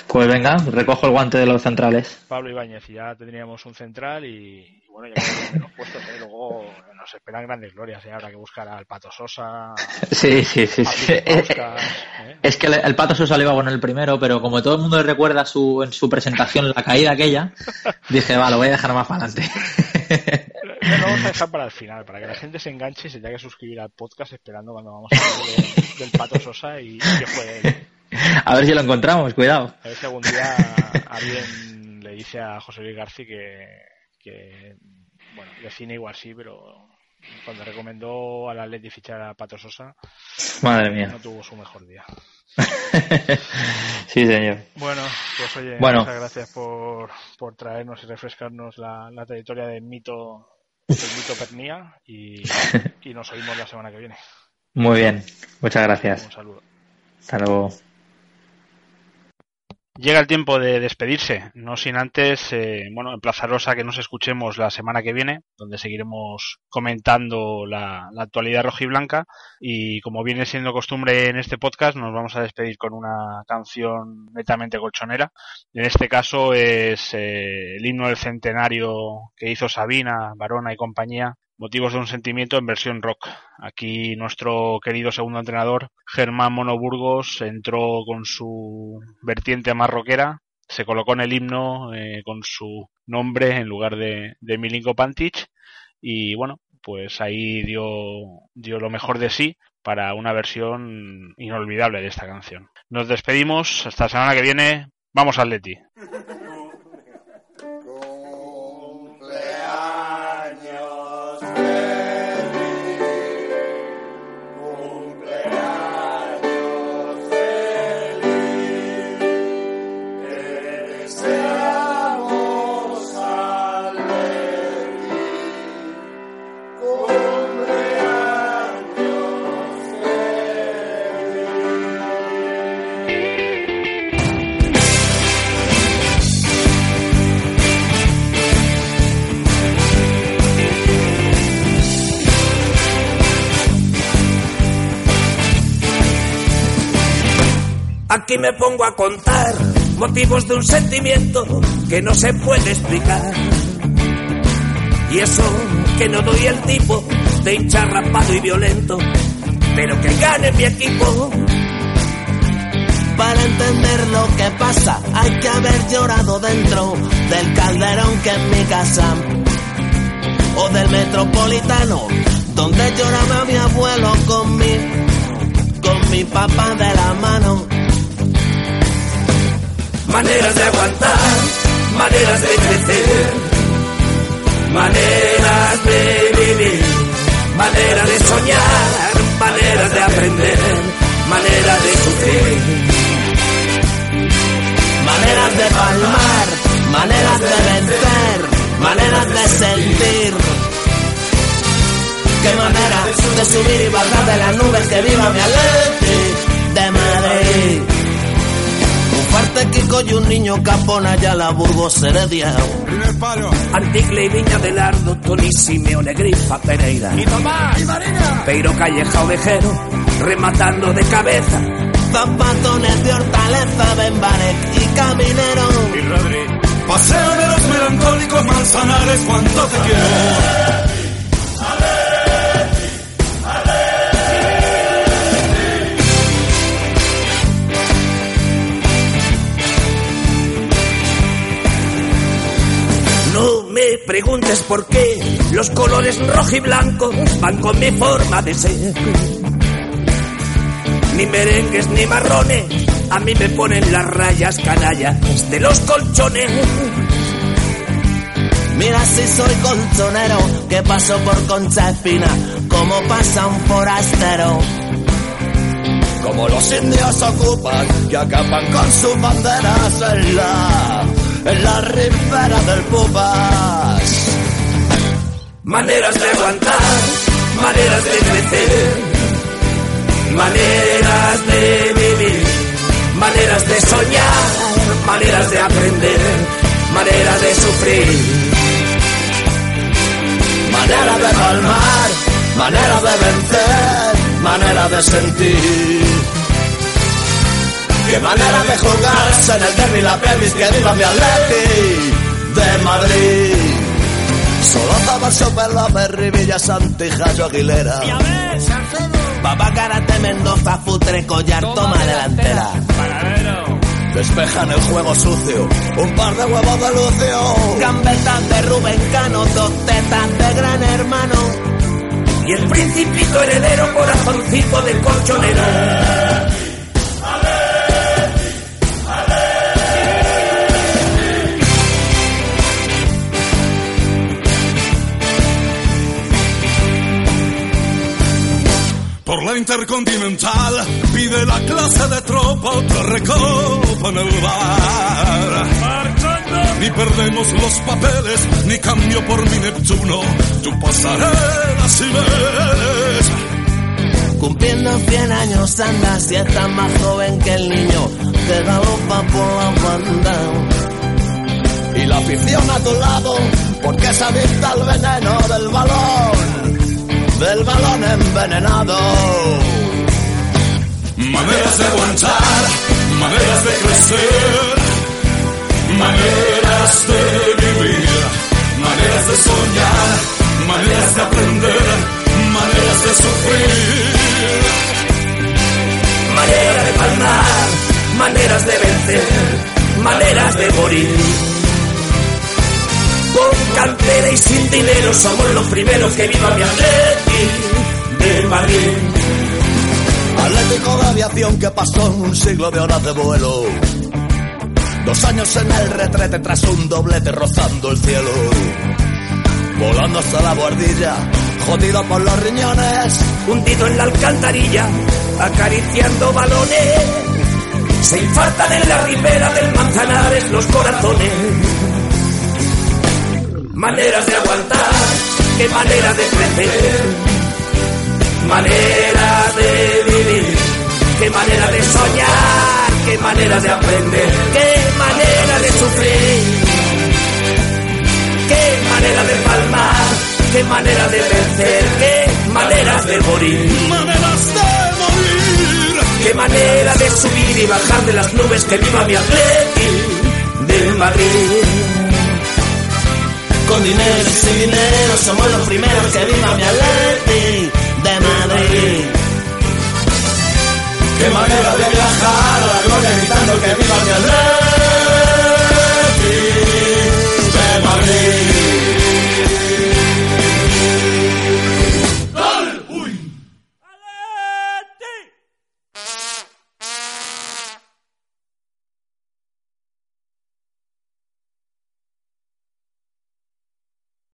Pues venga, recojo el guante de los centrales.
Pablo Ibáñez, y ya tendríamos un central y, y bueno, ya quedan los puestos, ¿eh? luego nos esperan grandes glorias, ¿eh? habrá que buscar al Pato Sosa,
Sí, sí, sí. sí. Eh,
Pauskas, ¿eh?
Es que el, el Pato Sosa le iba con el primero, pero como todo el mundo recuerda su, en su presentación la caída aquella, dije, va, lo voy a dejar más para adelante.
Lo vamos a dejar para el final, para que la gente se enganche y se tenga que suscribir al podcast esperando cuando vamos a hablar de- del Pato Sosa y, y que fue él.
A ver si lo encontramos, cuidado.
A ver si algún día alguien le dice a José Luis García que, que, bueno, de cine igual sí, pero cuando recomendó al Atleti fichar a Pato Sosa,
Madre mía.
no tuvo su mejor día.
sí, señor.
Bueno, pues oye,
Bueno.
muchas gracias por, por traernos y refrescarnos la, la trayectoria del mito, del mito Pernía y, y nos oímos la semana que viene.
Muy bien, muchas
Un
gracias.
saludo.
Hasta luego.
Llega el tiempo de despedirse, no sin antes, eh, bueno, emplazaros a que nos escuchemos la semana que viene, donde seguiremos comentando la, la actualidad rojiblanca y como viene siendo costumbre en este podcast, nos vamos a despedir con una canción netamente colchonera. En este caso es eh, el himno del centenario que hizo Sabina, Barona y compañía, Motivos de un sentimiento en versión rock. Aquí nuestro querido segundo entrenador, Germán Monoburgos, entró con su vertiente más rockera, se colocó en el himno eh, con su nombre en lugar de, Milinko Pantic y bueno, pues ahí dio, dio lo mejor de sí para una versión inolvidable de esta canción. Nos despedimos, hasta la semana que viene, vamos al
Aquí me pongo a contar motivos de un sentimiento que no se puede explicar. Y eso que no doy el tipo de hincha rapado y violento, pero que gane mi equipo.
Para entender lo que pasa hay que haber llorado dentro del calderón que es mi casa o del metropolitano donde lloraba mi abuelo con mi con mi papá de la mano.
Maneras de aguantar, maneras de crecer, maneras de vivir, maneras de soñar, maneras de aprender, maneras de sufrir.
Maneras de palmar, maneras de vencer, maneras de sentir. Qué manera de subir y bajar de las nubes que viva mi Madrid. Fuerte Kiko y un niño capona ya la Burgos Heredia.
Anticle y Viña del Ardo, Tony Simeone, Grifa, Pereira. Y Tomás, y Marina. Peiro Calleja Ovejero, rematando de cabeza.
Zapatones de hortaleza, Benbarek y Caminero.
Paseo de los melancólicos manzanares, cuánto te quiero.
Me preguntes por qué los colores rojo y blanco van con mi forma de ser. Ni merengues ni marrones, a mí me ponen las rayas canallas de los colchones.
Mira si soy colchonero, que paso por Concha Espina, como pasa un forastero.
Como los indios ocupan, que acaban con sus banderas en la, en la ribera del Pupas.
Maneras de aguantar, maneras de crecer, maneras de vivir, maneras de soñar, maneras de aprender, maneras de sufrir.
Manera de palmar, manera de vencer, manera de sentir. Qué manera de jugarse en el derby la pelvis que viva mi Atleti de Madrid. Solo Super López, Rivilla, Santijayo, Aguilera.
Papá Karate Mendoza, Futre Collar, toma delantera.
Despejan el juego sucio, un par de huevos de lucio.
Gambetas de Rubén Cano, dos tetas de gran hermano.
Y el principito heredero, corazoncito de colchonero.
La Intercontinental pide la clase de tropa otra recopa en el bar. Ni perdemos los papeles, ni cambio por mi Neptuno, tu pasarela si ves.
Cumpliendo 100 años anda, si está más joven que el niño que galopa por la banda.
Y la afición a tu lado, porque se adicta al veneno del balón, del balón envenenado.
Maneras de aguantar, maneras de crecer, maneras de vivir, maneras de soñar, maneras de aprender, maneras de sufrir.
Manera de palmar, maneras de vencer, maneras de morir. Con cantera y sin dinero somos los primeros que viva mi Atleti de Madrid.
Atlético de aviación que pasó en un siglo de horas de vuelo. Dos años en el retrete tras un doblete rozando el cielo. Volando hasta la guardilla, jodido por los riñones.
Hundido en la alcantarilla, acariciando balones. Se infartan en la ribera del Manzanares los corazones. Maneras de aguantar, qué manera de crecer. Manera de vivir, qué manera de soñar, qué manera de aprender, qué manera de sufrir, qué manera de palmar, qué manera de vencer, qué maneras de morir,
Maneras de morir,
qué manera de subir y bajar de las nubes, que viva mi Atleti de Madrid
con dinero y sin dinero somos los primeros que viva mi Atleti de Madrid.
Qué manera de viajar a la gloria gritando que viva mi Atleti.